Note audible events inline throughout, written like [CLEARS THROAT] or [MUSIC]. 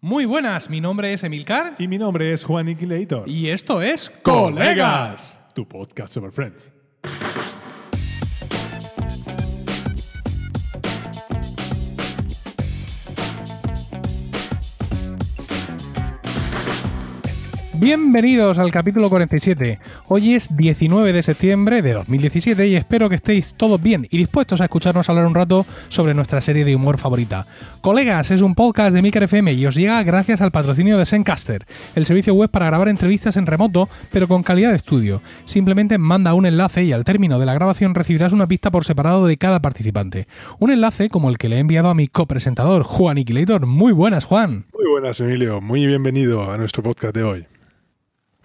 Muy buenas, mi nombre es Emilcar Y mi nombre es Juan Iquilator. y esto es Colegas. Tu podcast sobre Friends. Bienvenidos al capítulo 47. Hoy es 19 de septiembre de 2017 y espero que estéis todos bien y dispuestos a escucharnos hablar un rato sobre nuestra serie de humor favorita. Colegas es un podcast de Milker FM y os llega gracias al patrocinio de Zencaster, el servicio web para grabar entrevistas en remoto pero con calidad de estudio. Simplemente manda un enlace y al término de la grabación recibirás una pista por separado de cada participante. Un enlace como el que le he enviado a mi copresentador Juan Iquilator. Muy buenas, Juan. Muy buenas, Emilio. Muy bienvenido a nuestro podcast de hoy.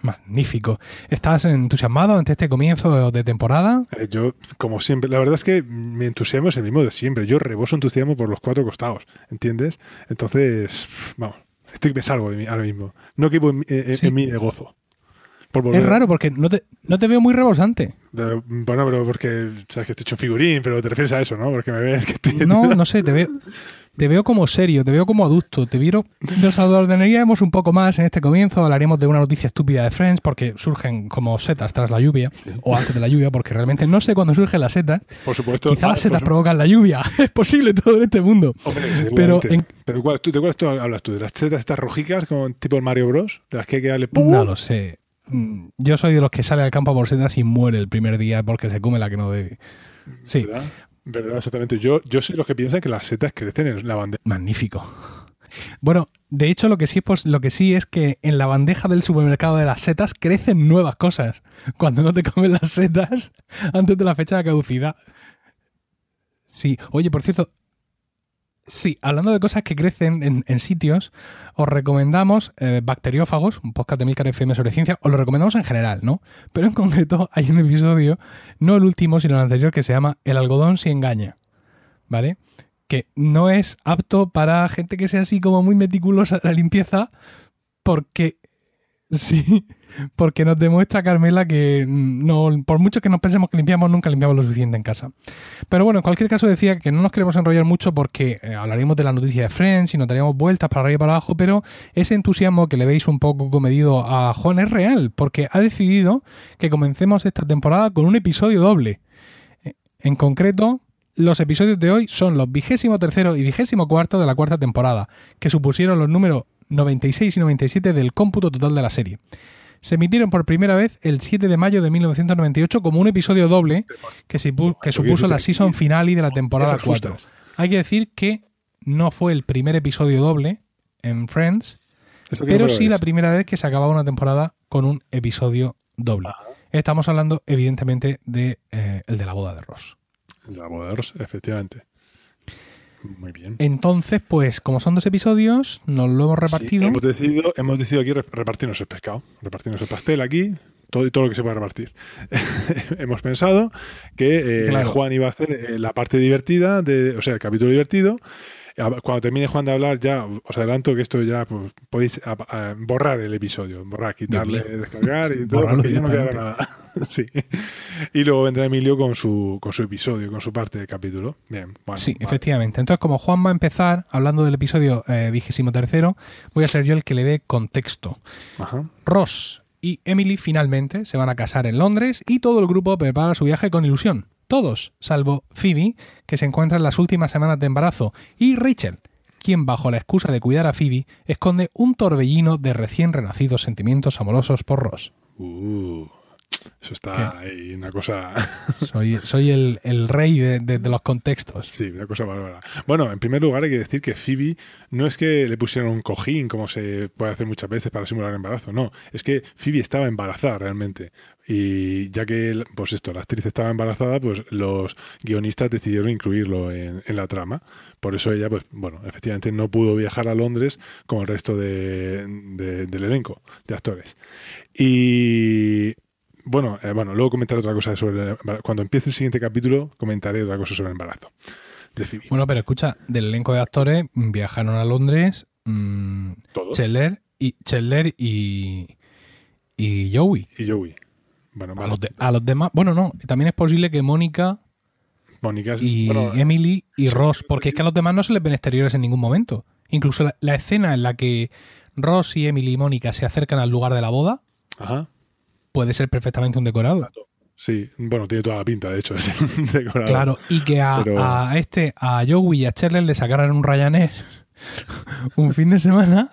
Magnífico. ¿Estás entusiasmado ante este comienzo de temporada? Eh, yo, como siempre, la verdad es que mi entusiasmo es el mismo de siempre. Yo reboso entusiasmo por los cuatro costados, ¿entiendes? Entonces, vamos, estoy que me salgo de mí ahora mismo. No quepo en, en- Sí. en mí de gozo. Es raro porque no te, no te veo muy rebosante. Pero, bueno, pero porque sabes que estoy hecho un figurín, pero te refieres a eso, ¿no? Porque me ves que estoy. No, no sé, te veo, [LAUGHS] te veo como serio, te veo como adulto, te veo... Nos ordenaríamos un poco más en este comienzo, hablaríamos de una noticia estúpida de Friends porque surgen como setas tras la lluvia, o antes de la lluvia, porque realmente no sé cuándo surgen las setas. Por supuesto. Quizá ah, las setas provocan la lluvia, [LAUGHS] es posible todo en este mundo. Hombre, Pero en- Pero ¿cuál, tú, ¿de cuáles tú hablas tú? ¿De las setas estas rojicas como tipo el Mario Bros? ¿De las que hay que darle pum? No lo sé. Mm, Yo soy de los que sale al campo por setas y muere el primer día porque se come la que no debe. Sí, ¿Verdad? ¿Verdad? Exactamente. Yo, yo soy los que piensan que las setas crecen en la bandeja. magnífico. Bueno, de hecho lo que sí es pos- lo que sí es que en la bandeja del supermercado de las setas crecen nuevas cosas. Cuando no te comen las setas [LAUGHS] antes de la fecha de caducidad. Sí, oye, por cierto, sí, hablando de cosas que crecen en, sitios, os recomendamos eh, Bacteriófagos, un podcast de Milcar FM sobre ciencia, os lo recomendamos en general, ¿no? Pero en concreto [LAUGHS] hay un episodio, no el último, sino el anterior, que se llama El algodón si engaña, ¿vale? Que no es apto para gente que sea así como muy meticulosa de la limpieza, porque [LAUGHS] sí, porque nos demuestra Carmela que no, por mucho que nos pensemos que limpiamos, nunca limpiamos lo suficiente en casa. Pero bueno, en cualquier caso decía que no nos queremos enrollar mucho porque eh, hablaríamos de la noticia de Friends y nos daríamos vueltas para arriba y para abajo, pero ese entusiasmo que le veis un poco comedido a Juan es real, porque ha decidido que comencemos esta temporada con un episodio doble. Eh, En concreto, los episodios de hoy son los vigésimo tercero y vigésimo cuarto de la cuarta temporada, que supusieron los números 96 y 97 del cómputo total de la serie. Se emitieron por primera vez el 7 de mayo de 1998 como un episodio doble que, supuso la season finale de la temporada Esas justas. 4. Hay que decir que no fue el primer episodio doble en Friends, pero sí la primera vez que se acababa una temporada con un episodio doble. Estamos hablando, evidentemente, de eh, el de la boda de Ross. La boda de Ross, efectivamente. Muy bien. Entonces, pues, como son dos episodios, nos lo hemos Sí, repartido. hemos, decidido, hemos decidido aquí re- repartirnos el pescado, repartirnos el pastel aquí, todo y todo lo que se pueda repartir. [LAUGHS] hemos pensado que eh, Claro. Juan iba a hacer eh, la parte divertida, de, o sea, el capítulo divertido. A- Cuando termine Juan de hablar, ya os adelanto que esto ya pues, podéis a- a- borrar el episodio, borrar, quitarle, descargar y todo, porque ya no quedará nada. [LAUGHS] sí. Y luego vendrá Emilio con su, con su episodio, con su parte del capítulo. Bien, bueno, Sí, vale. efectivamente. Entonces, como Juan va a empezar hablando del episodio eh, vigésimo tercero, voy a ser yo el que le dé contexto. Ajá. Ross y Emily finalmente se van a casar en Londres y todo el grupo prepara su viaje con ilusión. Todos, salvo Phoebe, que se encuentra en las últimas semanas de embarazo, y Rachel, quien bajo la excusa de cuidar a Phoebe esconde un torbellino de recién renacidos sentimientos amorosos por Ross. Uh, eso está ahí, una cosa. [LAUGHS] Soy, soy el, el rey de, de- de los contextos. Sí, una cosa bárbara. Bueno, en primer lugar hay que decir que Phoebe no es que le pusieran un cojín como se puede hacer muchas veces para simular embarazo, no, es que Phoebe estaba embarazada realmente. Y ya que, pues esto, la actriz estaba embarazada, pues los guionistas decidieron incluirlo en, en la trama. Por eso ella, pues bueno, efectivamente no pudo viajar a Londres como el resto de- de- del elenco de actores. Y bueno, eh, bueno, luego comentaré otra cosa sobre el embarazo. Cuando empiece el siguiente capítulo, comentaré otra cosa sobre el embarazo de Phoebe. Bueno, pero escucha, del elenco de actores mm, viajaron a Londres mm, Todos. Chandler y Chandler y, y Joey. Y Joey. Bueno, A los, de- a los demás, bueno, no, también es posible que Mónica y bueno, Emily y sí, Ross, porque es que a los demás no se les ven exteriores en ningún momento. Incluso la, la escena en la que Ross y Emily y Mónica se acercan al lugar de la boda Ajá. Puede ser perfectamente un decorado. Sí, bueno, tiene toda la pinta, de hecho, es un decorado. Claro, y que a, Pero- a este, a Joey y a Cherler le sacaran un Ryanair [LAUGHS] un fin de semana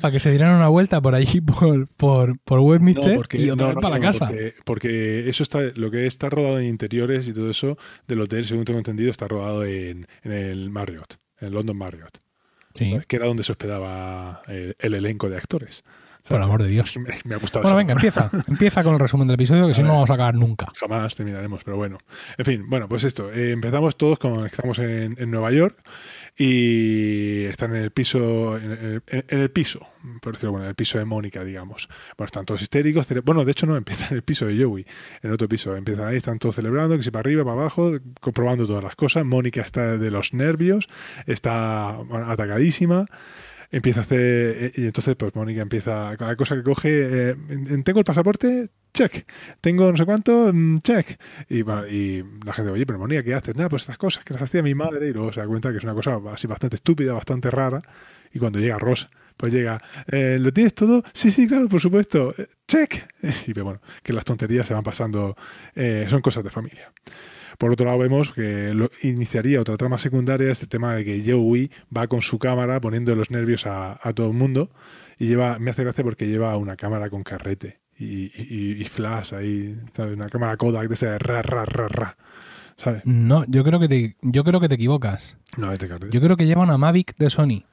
para que se dieran una vuelta por allí por, por, por Westminster y otra no, vez para no, la casa. Porque, porque eso está, lo que está rodado en interiores y todo eso del hotel, según tengo entendido, está rodado en, en el Marriott, en el London Marriott, que era donde se hospedaba el, el elenco de actores. Por el amor de Dios. Me, me ha gustado. Bueno, venga, empieza. [LAUGHS] Empieza con el resumen del episodio, que si no no vamos a acabar nunca. Jamás terminaremos, pero bueno. En fin, bueno, pues esto. eh, empezamos todos con estamos en, en Nueva York y están en el piso, en el, en el piso, por decirlo bueno, en el piso de Mónica, digamos. Bueno, están todos histéricos. Bueno, de hecho no, [LAUGHS] empieza en el piso de Joey, en otro piso. Empiezan ahí, están todos celebrando, que si para arriba, para abajo, comprobando todas las cosas. Mónica está de los nervios, está atacadísima. Empieza a hacer. eh, Y entonces, pues Mónica empieza. Cada cosa que coge. eh, en- tengo el pasaporte, check. Tengo no sé cuánto, mm, check. Y, la gente, oye, pero Mónica, ¿qué haces? Nada, pues estas cosas que las hacía mi madre. Y luego se da cuenta que es una cosa así bastante estúpida, bastante rara. Y cuando llega Ross, pues llega, eh, ¿lo tienes todo? Sí, sí, claro, por supuesto. Eh, Check. [LAUGHS] Y bueno, que las tonterías se van pasando. son cosas de familia. Por otro lado, vemos que lo iniciaría otra trama secundaria, este tema de que Joey va con su cámara poniendo los nervios a, a todo el mundo. Y lleva, me hace gracia porque lleva una cámara con carrete y, y- y flash ahí, ¿sabes? Una cámara Kodak de ese ra, ra, ra, ra. ¿Sabes? No, yo creo que te, yo creo que te equivocas. No, este carrete. Yo creo que lleva una Mavic de Sony.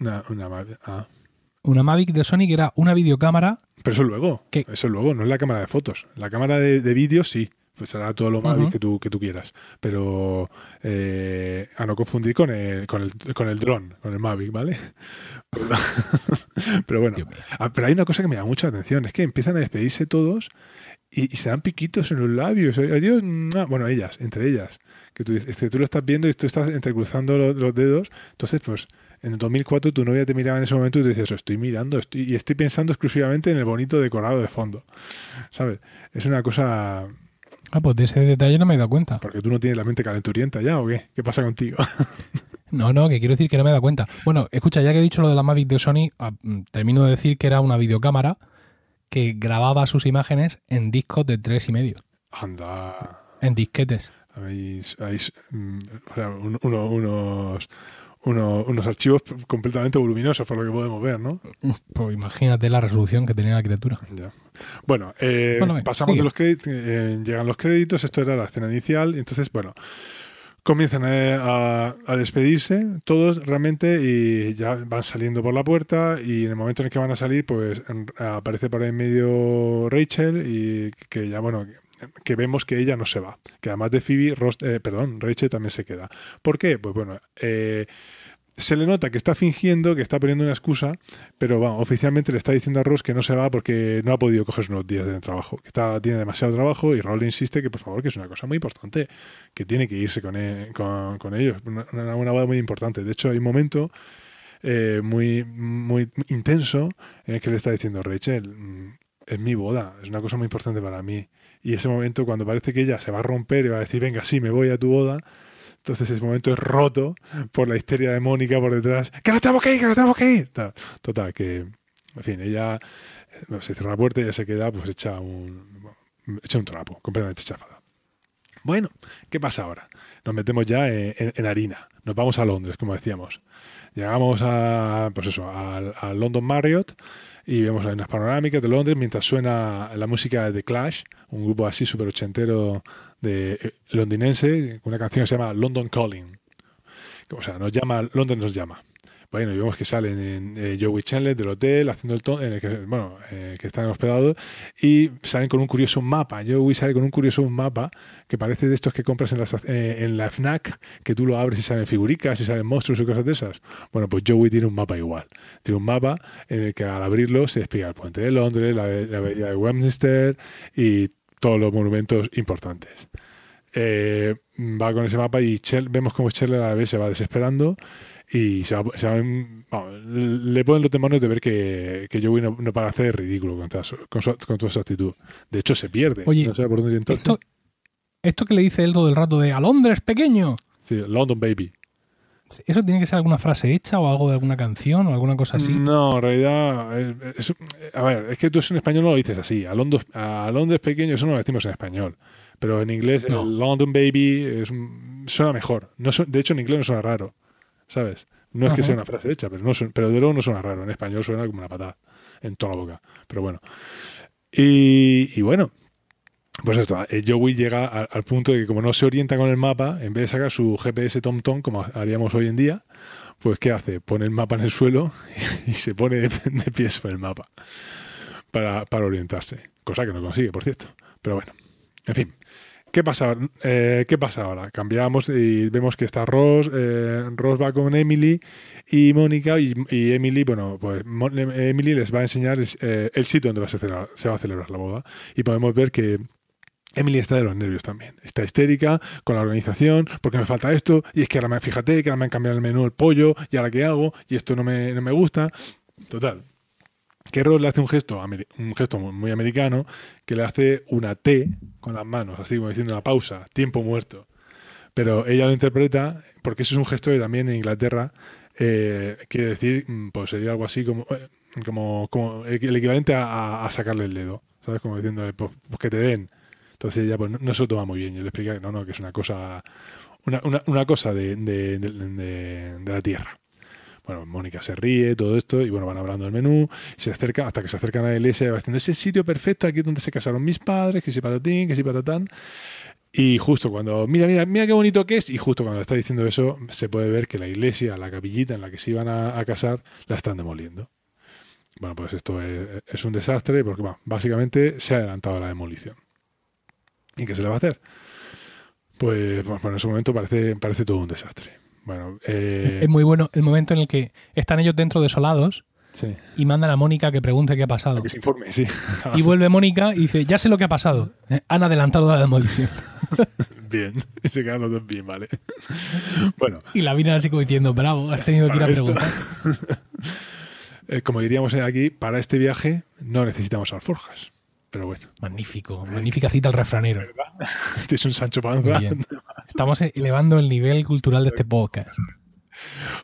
Una, una ma- ah. Una Mavic de Sony que era una videocámara. Pero eso luego. Eso luego, no es la cámara de fotos. La cámara de, de vídeo sí. Pues será todo lo Ujú. que, tú, que tú quieras. Pero eh, a no confundir con el, con el, con el dron, con el Mavic, ¿vale? [LAUGHS] Pero bueno. Ah, Pero hay una cosa que me llama mucha atención. Es que empiezan a despedirse todos y, y se dan piquitos en los labios. Adiós. Bueno, ellas, entre ellas. Que tú, dices- que tú lo estás viendo y tú estás entrecruzando los, los dedos. Entonces, pues, en el 2004 tu novia te miraba en ese momento y te dices, estoy mirando estoy, y estoy pensando exclusivamente en el bonito decorado de fondo. ¿Sabes? Es una cosa... Ah, pues de ese detalle no me he dado cuenta. Porque tú no tienes la mente calenturienta ya, ¿o qué? ¿Qué pasa contigo? [LAUGHS] No, no, que quiero decir que no me he dado cuenta. Bueno, escucha, ya que he dicho lo de la Mavic de Sony, ah, mm, termino de decir que era una videocámara que grababa sus imágenes en discos de tres y medio, Anda. en disquetes. Hay, hay, mm, o sea, un- uno- unos, uno- unos archivos completamente voluminosos, por lo que podemos ver, ¿no? Pues imagínate la resolución que tenía la criatura. Ya. Bueno, eh, Bueno, pasamos sigue. de los créditos, eh, llegan los créditos, esto era la escena inicial, entonces, bueno, comienzan eh, a, a despedirse todos realmente y ya van saliendo por la puerta y en el momento en el que van a salir, pues en- aparece por ahí en medio Rachel y que ya, bueno, que vemos que ella no se va, que además de Phoebe, Ross- eh, perdón, Rachel también se queda. ¿Por qué? Pues bueno, eh, se le nota que está fingiendo, que está poniendo una excusa, pero bueno, oficialmente le está diciendo a Ross que no se va porque no ha podido cogerse unos días de trabajo, que está, tiene demasiado trabajo y Ross le insiste que por favor, que es una cosa muy importante, que tiene que irse con, e- con, ellos, una boda muy importante. De hecho, hay un momento eh, muy, muy intenso en el que le está diciendo, Rachel, mm, es mi boda, es una cosa muy importante para mí. Y ese momento cuando parece que ella se va a romper y va a decir, venga, sí, me voy a tu boda, entonces ese momento es roto por la histeria de Mónica por detrás. ¡Que nos tenemos que ir! ¡Que nos tenemos que ir! Tal. Total, que, en fin, ella bueno, se cierra la puerta y ella se queda pues hecha un, hecha un trapo, completamente chafada. Bueno, ¿qué pasa ahora? Nos metemos ya en, harina. Nos vamos a Londres, como decíamos. Llegamos a, pues eso, al, London Marriott y vemos unas panorámicas de Londres mientras suena la música de The Clash, un grupo así súper ochentero de eh, londinense, una canción que se llama London Calling. O sea, nos llama, London nos llama. Bueno, y vemos que salen en eh, Joey Chandler del hotel haciendo el ton, en el que, bueno, eh, que están hospedados y salen con un curioso mapa. Joey sale con un curioso mapa que parece de estos que compras en la, eh, en la FNAC, que tú lo abres y salen figuricas y salen monstruos y cosas de esas. Bueno, pues Joey tiene un mapa igual. Tiene un mapa en el que al abrirlo se explica el puente de Londres, la, la bahía de Westminster y todos los monumentos importantes. Eh, va con ese mapa y Chel- vemos como Scheller a la vez se va desesperando y se va, se va en- vamos, le ponen los demonios de ver que, que Joey no, no para hacer ridículo con toda, su, con, su- con toda su actitud. De hecho, se pierde. Oye, no sé por dónde. Esto, esto que le dice él todo el rato de a Londres pequeño. Sí, London Baby. ¿Eso tiene que ser alguna frase hecha o algo de alguna canción o alguna cosa así? No, en realidad, es- es- a ver, es que tú en español no lo dices así. A Londres, a Londres pequeño eso no lo decimos en español. Pero en inglés, No. el London Baby es suena mejor. No de hecho, en inglés no suena raro, ¿sabes? No es que sea una frase hecha, pero, no pero de luego no suena raro. En español suena como una patada en toda la boca. Pero bueno. Y, y bueno, pues esto, eh, Joey llega al, punto de que como no se orienta con el mapa, en vez de sacar su GPS TomTom como haríamos hoy en día, pues ¿qué hace? Pone el mapa en el suelo [LAUGHS] y se pone de, de pies sobre el mapa para, para orientarse. Cosa que no consigue, por cierto. Pero bueno, en fin. ¿Qué pasa, eh, ¿Qué pasa ahora? Cambiamos y vemos que está Ross, eh, Ross va con Emily y Mónica y, Emily, bueno, pues Emily les va a enseñar eh, el sitio donde se va a celebrar la boda y podemos ver que Emily está de los nervios también. Está histérica con la organización, porque me falta esto, y es que ahora me, fíjate que ahora me han cambiado el menú el pollo, y ahora qué hago, y esto no me, no me gusta. Total. Que Ross le hace un gesto, un gesto muy, americano, que le hace una T con las manos, así como diciendo una pausa, tiempo muerto. Pero ella lo interpreta, porque eso es un gesto que también en Inglaterra eh, quiere decir, mm, pues sería algo así como, eh, como, el equivalente a sacarle el dedo, ¿sabes? Como diciendo, pues, pues que te den. Entonces ella pues, no, se lo toma muy bien y le explica que no, no, que es una cosa, una, una, una cosa de, de- de- la tierra. Bueno, Mónica se ríe, todo esto, y bueno, van hablando del menú, se acerca, hasta que se acercan a la iglesia, y va diciendo, es el sitio perfecto, aquí es donde se casaron mis padres, que si patatín, que si patatán. Y justo cuando, mira, mira, mira qué bonito que es, y justo cuando está diciendo eso, se puede ver que la iglesia, la capillita en la que se iban a, a casar, la están demoliendo. Bueno, pues esto es, es un desastre porque bueno, básicamente se ha adelantado la demolición. ¿Y qué se le va a hacer? Pues bueno, en ese momento parece, parece todo un desastre. Bueno, eh, Es muy bueno el momento en el que están ellos dentro desolados sí, y mandan a Mónica que pregunte qué ha pasado. que se informe, sí. Y vuelve Mónica y dice, ya sé lo que ha pasado. Eh, Han adelantado la demolición. [LAUGHS] bien, y se quedan los dos bien, vale. Bueno, Y la miran así como diciendo, bravo, has tenido que ir a esto- preguntar. [LAUGHS] eh, como diríamos aquí, para este viaje no necesitamos alforjas. Pero bueno, Magnífico, magnífica cita al refranero. [LAUGHS] este es un Sancho Panza. Estamos elevando el nivel cultural de este podcast.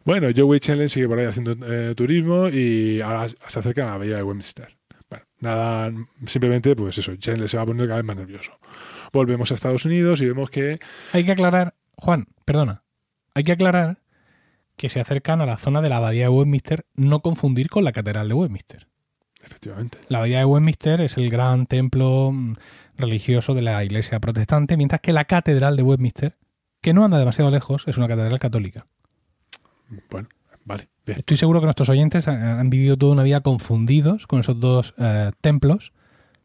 Bueno, Joey Chandler sigue por ahí haciendo eh, turismo y ahora se acercan a la bahía de Westminster. Bueno, nada, simplemente pues eso, Chandler se va poniendo cada vez más nervioso. Volvemos a Estados Unidos y vemos que Hay que aclarar, Juan, perdona, hay que aclarar que se acercan a la zona de la abadía de Westminster, no confundir con la catedral de Westminster. Efectivamente. La abadía de Westminster es el gran templo mm, religioso de la iglesia protestante, mientras que la catedral de Westminster, que no anda demasiado lejos, es una catedral católica. Bueno, vale. Bien. Estoy seguro que nuestros oyentes han- vivido toda una vida confundidos con esos dos eh, templos,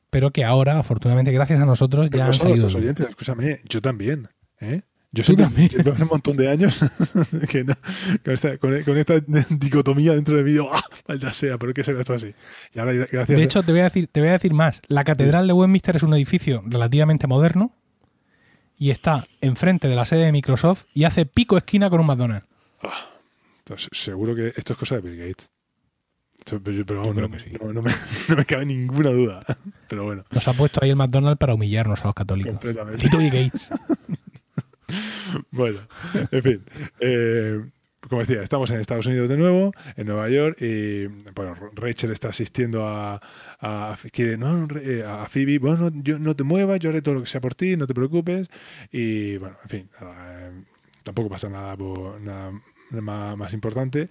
pero que ahora, afortunadamente, gracias a nosotros, Pero ya no han salido. nuestros oyentes, escúchame, yo también. ¿eh? Yo siempre, también. llevo hace un montón de años [LAUGHS] que no- con, esta, con- con esta dicotomía dentro de mí, digo, ¡ah! Maldita sea, pero ¿qué será esto así? Y ahora, gracias De hecho, te voy, a decir, te voy a decir más. La catedral de Westminster es un edificio relativamente moderno y está enfrente de la sede de Microsoft y hace pico esquina con un McDonald's. Ah, entonces, seguro que esto es cosa de Bill Gates. Esto- pero, pero vamos, no, que sí. no- no me, [LAUGHS] no me cabe ninguna duda. [LAUGHS] Pero bueno, Nos ha puesto ahí el McDonald's para humillarnos a los católicos. completamente. Bill Gates. [LAUGHS] Bueno, en fin. eh, como decía, estamos en Estados Unidos de nuevo, en Nueva York, y bueno, Rachel está asistiendo a, quiere, no, no, eh, a Phoebe, bueno, yo no te muevas, yo haré todo lo que sea por ti, no te preocupes. Y bueno, en fin, eh, tampoco pasa nada, nada más, importante.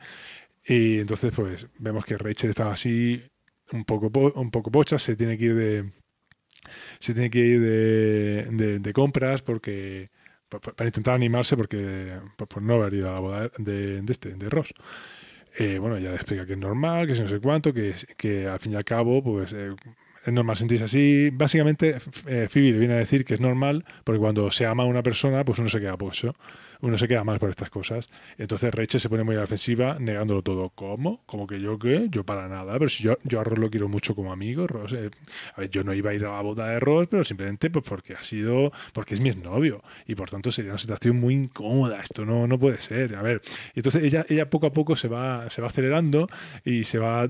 Y entonces, pues, vemos que Rachel está así un poco, po- un poco pocha, se tiene que ir de. Se tiene que ir de compras porque. Pa- pa- Para intentar animarse porque. Por, por no haber ido a la boda de, de este, de Ross. Eh, bueno, ella le explica que es normal, que es no sé cuánto, que, que al fin y al cabo, pues. eh, es normal sentirse así. Básicamente, eh, Phoebe le viene a decir que es normal porque cuando se ama a una persona, pues uno se queda pocho uno se queda mal por estas cosas. Entonces Rachel se pone muy ofensiva, negándolo todo. ¿Cómo? ¿Cómo que yo qué? Yo para nada. Pero si yo, yo a Ross lo quiero mucho como amigo. Ross, eh, yo no iba a ir a la boda de Ross, pero simplemente pues porque ha sido, porque es mi exnovio. Y por tanto sería una situación muy incómoda. Esto no, no puede ser. A ver. Entonces ella, ella poco a poco se va, se va acelerando y se va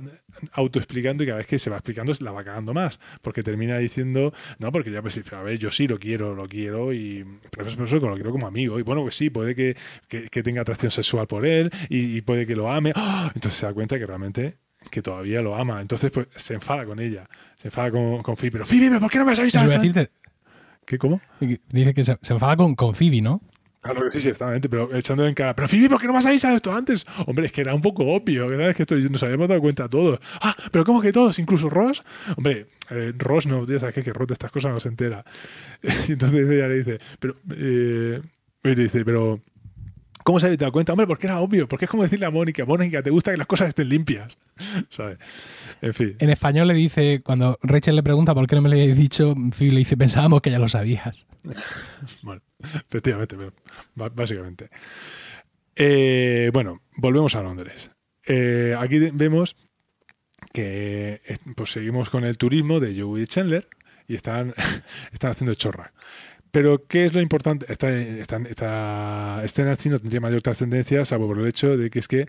autoexplicando y cada vez que se va explicando la va cagando más. porque termina diciendo, no, porque ya pues, a ver, yo sí lo quiero, lo quiero, y pero eso, eso lo quiero como amigo, y bueno, pues sí, puede que, que, que tenga atracción sexual por él, y, y puede que lo ame, ¡Ah! entonces se da cuenta que realmente que todavía lo ama, entonces pues se enfada con ella, se enfada con, con Phoebe, pero Phoebe, ¿pero ¿por qué no me has avisado? decirte, ¿Qué, cómo? dice que se, se enfada con, con Phoebe, ¿no? Claro que sí, sí, exactamente, pero echándole en cara. Pero Phoebe, ¿por qué no me has avisado esto antes? Hombre, es que era un poco obvio, ¿sabes? Que esto nos habíamos dado cuenta todos. Ah, pero ¿cómo que todos? ¿Incluso Ross? Hombre, eh, Ross no, ya sabes que, que Ross de estas cosas no se entera. [LAUGHS] Y entonces ella le dice, pero, eh, y le dice, pero, ¿cómo se había dado cuenta? Hombre, porque era obvio, porque es como decirle a Mónica, Mónica, te gusta que las cosas estén limpias, [LAUGHS] ¿sabes? En fin. En español le dice, cuando Rachel le pregunta por qué no me lo habéis dicho, le dice, pensábamos que ya lo sabías. [LAUGHS] Bueno, efectivamente, básicamente. Eh, bueno, volvemos a Londres. Eh, aquí vemos que eh, pues seguimos con el turismo de Joey Chandler y están, [LAUGHS] están haciendo chorra. Pero, ¿qué es lo importante? Esta, esta, esta escena así no tendría mayor trascendencia, salvo por el hecho de que es que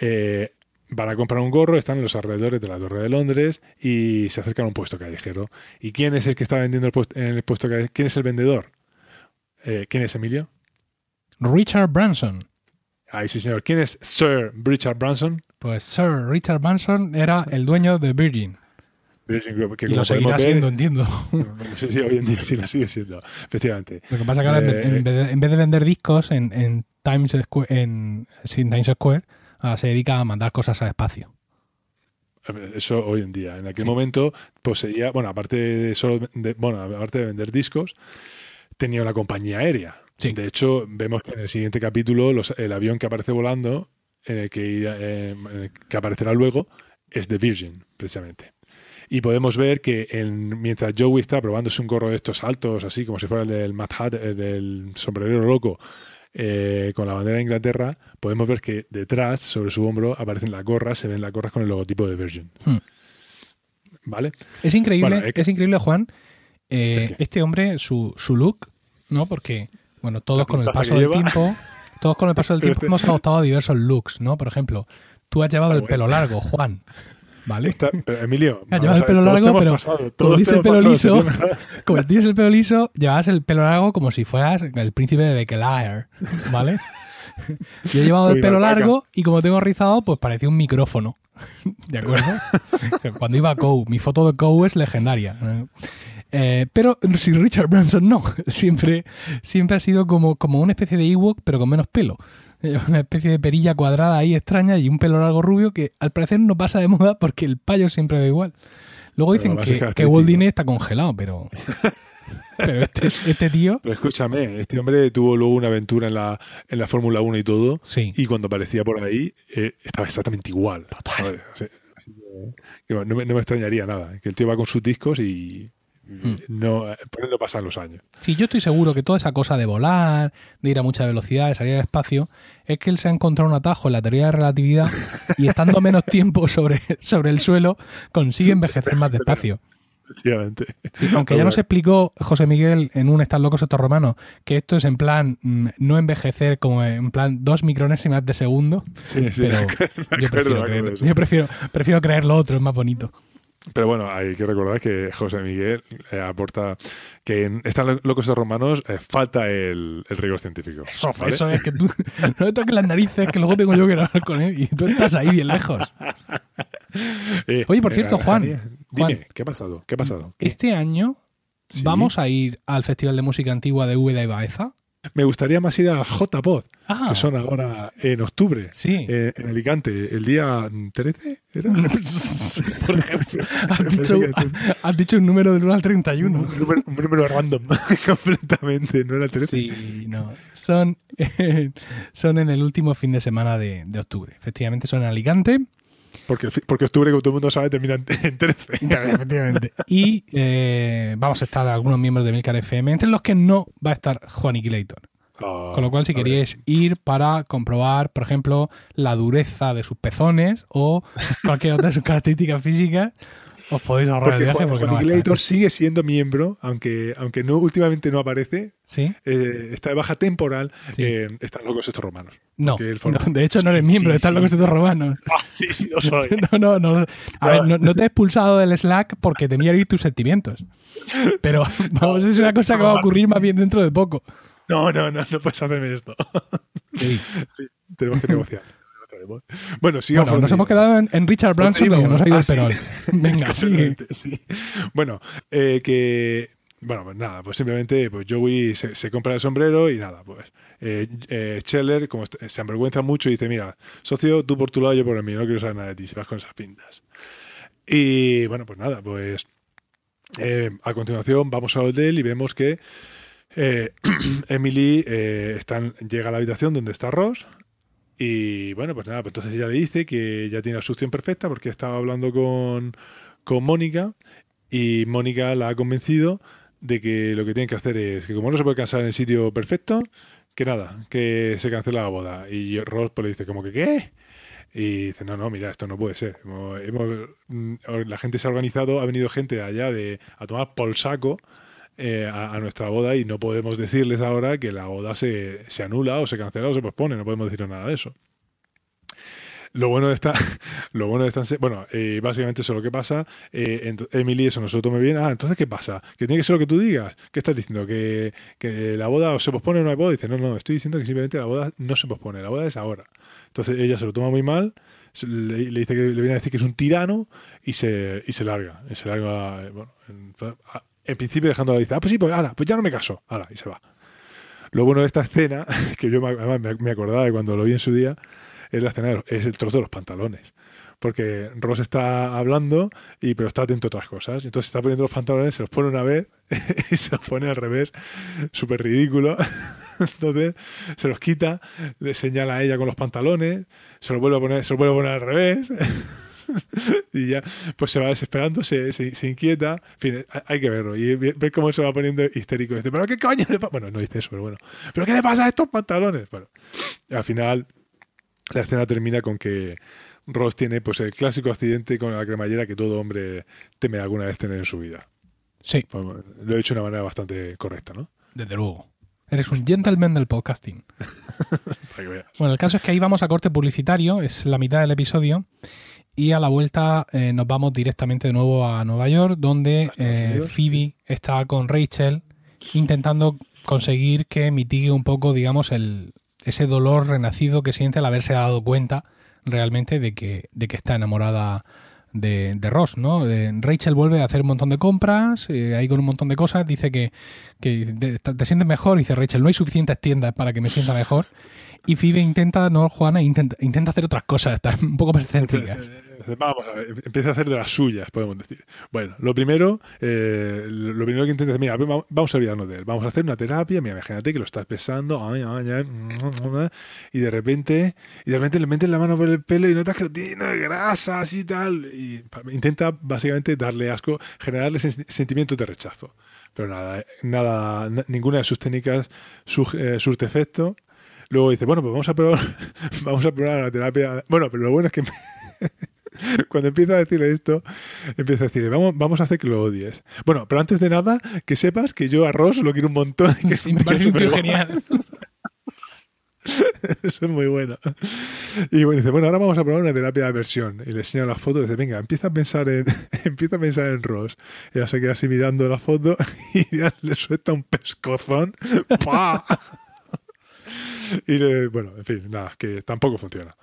eh, van a comprar un gorro, están en los alrededores de la Torre de Londres y se acercan a un puesto callejero. ¿Y quién es el que está vendiendo el puesto, en el puesto callejero? ¿Quién es el vendedor? Eh, ¿Quién es Emilio? Richard Branson. Ahí sí, señor. ¿Quién es Sir Richard Branson? Pues Sir Richard Branson era el dueño de Virgin. Que Y lo seguirá ver- siendo, entiendo. [LAUGHS] Sí, sí, hoy en día sí lo sigue siendo, efectivamente. Lo que pasa es que ahora en- Eh, en, vez de, en vez de vender discos en, en Times Square, en, Times Square, ahora se dedica a mandar cosas al espacio. Eso hoy en día. En aquel Sí. momento poseía, bueno, aparte de solo de- bueno, aparte de vender discos, tenía una compañía aérea. Sí. De hecho, vemos que en el siguiente capítulo los- el avión que aparece volando, en el que, eh, en el que aparecerá luego, es de Virgin, precisamente. Y podemos ver que en- mientras Joey está probándose un gorro de estos altos, así como si fuera el del Mad Hat, el del sombrerero loco, eh, con la bandera de Inglaterra, podemos ver que detrás, sobre su hombro, aparecen las gorras, se ven las gorras con el logotipo de Virgin. Hmm. ¿Vale? Es increíble, Bueno, es que- es increíble, Juan, eh, este hombre, su, su look, ¿no? Porque, bueno, todos con el paso del lleva. tiempo, [LAUGHS] todos con el paso del tiempo hemos adoptado diversos looks, ¿no? Por ejemplo, tú has llevado el pelo largo, Juan, [LAUGHS] ¿vale? Está- pero, Emilio, [LAUGHS] a el pelo largo, pero pasado, [LAUGHS] como tienes el pelo liso, como tienes el pelo liso, llevabas el pelo largo como si fueras el príncipe de Becquelaire, ¿vale? [LAUGHS] Yo he llevado el pelo largo y como tengo rizado, pues parecía un micrófono. ¿De acuerdo? Cuando iba a Coe, mi foto de Coe es legendaria. Eh, pero si Richard Branson no, siempre, siempre ha sido como, como una especie de Ewok, pero con menos pelo. [LAUGHS] Una especie de perilla cuadrada ahí extraña y un pelo largo rubio que al parecer no pasa de moda porque el payo siempre da igual. Luego Pero dicen que, que. Walt Disney está congelado, pero, [LAUGHS] pero este, este tío, Pero escúchame, este hombre tuvo luego una aventura en la, en la Fórmula 1 y todo, sí. y cuando aparecía por ahí eh, estaba exactamente igual. ¿sabes? O sea, así que- que bueno, no, me, no me extrañaría nada, que el tío va con sus discos y. no, eh, por no pasan los años. Sí, yo estoy seguro que toda esa cosa de volar, de ir a mucha velocidad, de salir al espacio, es que él se ha encontrado un atajo en la teoría de relatividad y estando menos [LAUGHS] tiempo sobre, sobre el suelo consigue envejecer más despacio. Efectivamente. Aunque ya nos explicó José Miguel en un Están locos estos romanos que esto es en plan mm, no envejecer como en plan dos micronésimas de segundo, Sí, sí, pero [LAUGHS] yo prefiero, creer, eso. yo prefiero, prefiero creer lo otro, es más bonito. Pero bueno, hay que recordar que José Miguel eh, aporta que en Están locos estos romanos eh, falta el, el rigor científico. Eso, ¿vale? eso es que tú [LAUGHS] no le toques las narices, que luego tengo yo que hablar con él y tú estás ahí bien lejos. [LAUGHS] Eh, Oye, por cierto, Juan, Dime, Juan. ¿qué ha pasado? ¿Qué ha pasado? Este año Sí. vamos a ir al Festival de Música Antigua de Úbeda y Baeza. Me gustaría más ir a JPod, Ah, que son ahora en octubre, sí. eh, en Alicante, el día 13, ¿era? [LAUGHS] Por ejemplo, [LAUGHS] has dicho, has dicho un número del 1 al 31. un, número, un número random, [LAUGHS] completamente, no era el 13. Sí, no. Son, son en el último fin de semana de, de octubre. Efectivamente, son en Alicante. Porque, porque octubre, como todo el mundo sabe, termina en, [LAUGHS] en 13. [LAUGHS] Efectivamente. Y eh, vamos a estar algunos miembros de Milcar FM, entre los que no va a estar Juan Iquilator. Ah, Con lo cual, si queríais ir para comprobar, por ejemplo, la dureza de sus pezones o cualquier otra de sus características físicas, Os podéis ahorrar Porque el viaje porque no sigue siendo miembro, aunque, aunque no últimamente no aparece, ¿Sí? eh, está de baja temporal, Sí. eh, están locos estos romanos. No, no, de hecho no eres miembro, sí, están locos estos romanos. [LAUGHS] Ah, sí, sí, lo soy. [LAUGHS] No, no, no. A ver, no, te he expulsado del Slack porque temía herir tus sentimientos. Pero [LAUGHS] vamos, es una cosa que va a ocurrir más bien dentro de poco. No, no, no, no puedes hacerme esto. Sí. Tenemos que negociar. Bueno, por nos hemos quedado en, en Richard Branson que se nos ha ido Ah, el sí. perol. [LAUGHS] Venga, sigue. Sí. Bueno, eh, que. Bueno, pues nada, pues simplemente pues Joey se, se compra el sombrero y nada, pues. Eh, eh, Scheller, como se avergüenza mucho, y dice: Mira, socio, tú por tu lado, yo por el mío, no quiero saber nada de ti si vas con esas pintas. Y bueno, pues nada, pues. eh, a continuación vamos al hotel y vemos que eh, [CLEARS THROAT] Emily están- llega a la habitación donde está Ross y bueno, pues nada, pues entonces ella le dice que ya tiene la solución perfecta porque estaba hablando con, con Mónica y Mónica la ha convencido de que lo que tienen que hacer es que como no se puede casar en el sitio perfecto, que nada, que se cancela la boda. Y Ross pues le dice como que ¿qué? Y dice, no, no, mira, esto no puede ser. Mm, la gente se ha organizado, ha venido gente allá de, a tomar por saco eh, a, nuestra boda y no podemos decirles ahora que la boda se, se anula o se cancela o se pospone, no podemos decir nada de eso. Lo bueno de esta, [LAUGHS] lo bueno de esta, bueno, eh, básicamente eso es lo que pasa. Eh, Emily, eso no se lo tome bien. Ah, entonces, ¿qué pasa? ¿Que tiene que ser lo que tú digas? ¿Qué estás diciendo? ¿Que, que la boda o se pospone o no hay boda? Dice, no, no, estoy diciendo que simplemente la boda no se pospone, la boda es ahora. Entonces ella se lo toma muy mal, le, le dice que le viene a decir que es un tirano y se, y se larga. Y se larga, eh, bueno, en, principio dejándola dice, ah, pues sí, pues ahora, pues ya no me caso, ahora, y se va. Lo bueno de esta escena, [LAUGHS] que yo además me acordaba de cuando lo vi en su día, es la escena, de los- es el trozo de los pantalones. Porque Ross está hablando, y pero está atento a otras cosas. Entonces está poniendo los pantalones, se los pone una vez [LAUGHS] y se los pone al revés. Súper ridículo. [LAUGHS] Entonces se los quita, le señala a ella con los pantalones, se los vuelve a poner, se los vuelve a poner al revés. [LAUGHS] y ya pues se va desesperando, se, se, se inquieta. En fin, hay- hay que verlo. Y ve- ver cómo se va poniendo histérico. Dice, ¿pero qué coño le pasa? Bueno, no dice eso, pero bueno. ¿Pero qué le pasa a estos pantalones? Bueno, al final la escena termina con que Ross tiene pues el clásico accidente con la cremallera que todo hombre teme alguna vez tener en su vida. Sí, Pues, lo he hecho de una manera bastante correcta, ¿no? desde luego. Eres un gentleman del podcasting. [LAUGHS] Para que veas. Bueno, el caso es que ahí vamos a corte publicitario, es la mitad del episodio, y a la vuelta eh, nos vamos directamente de nuevo a Nueva York, donde eh. Phoebe está con Rachel intentando conseguir que mitigue un poco, digamos, el, ese dolor renacido que siente al haberse dado cuenta realmente de que, de que está enamorada de, de Ross, ¿no? Eh, Rachel vuelve a hacer un montón de compras, eh, ahí con un montón de cosas, dice que, que te, te sientes mejor, dice Rachel, no hay suficientes tiendas para que me sienta mejor. Y Phoebe intenta, no, Juana, intenta, intenta hacer otras cosas, está un poco más excéntricas. Vamos empieza a hacer de las suyas, podemos decir. Bueno, lo primero, eh, lo primero que intenta es, mira, vamos a olvidarnos de él, vamos a hacer una terapia, mira, imagínate que lo estás pesando, ay, ay, ay, y de repente, y de repente le metes la mano por el pelo y notas que lo tiene grasas y tal, y intenta básicamente darle asco, generarle sen- sentimientos de rechazo. Pero nada, nada, na- ninguna de sus técnicas eh, surte efecto. Luego dice, bueno, pues vamos a probar, [LAUGHS] vamos a probar la terapia. Bueno, pero lo bueno es que [LAUGHS] cuando empieza a decirle esto, empieza a decirle, vamos, vamos a hacer que lo odies. Bueno, pero antes de nada, que sepas que yo a Ross lo quiero un montón. [LAUGHS] que es Sí, parece un tío superguay". genial. Eso es muy bueno. Y bueno, dice, bueno, ahora vamos a probar una terapia de aversión. Y le enseña la foto y dice, venga, empieza a pensar en, empieza a pensar en Ross. Ella se queda así mirando la foto y ya le suelta un pescozón. ¡Pah! [LAUGHS] Y bueno, en fin, nada, que tampoco funciona.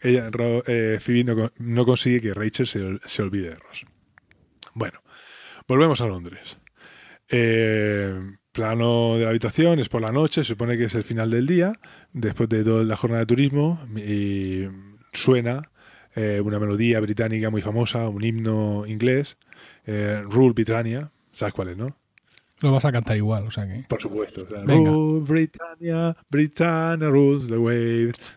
Ella, eh, Phoebe no, no consigue que Rachel se, se olvide de Ross. Bueno, volvemos a Londres. Eh, plano de la habitación, es por la noche, se supone que es el final del día, después de toda la jornada de turismo, y suena eh, una melodía británica muy famosa, un himno inglés, eh, Rule Britannia, ¿sabes cuál es, no? Lo vas a cantar igual, o sea que. Por supuesto. o sea. Rule Britannia, Britannia rules the waves.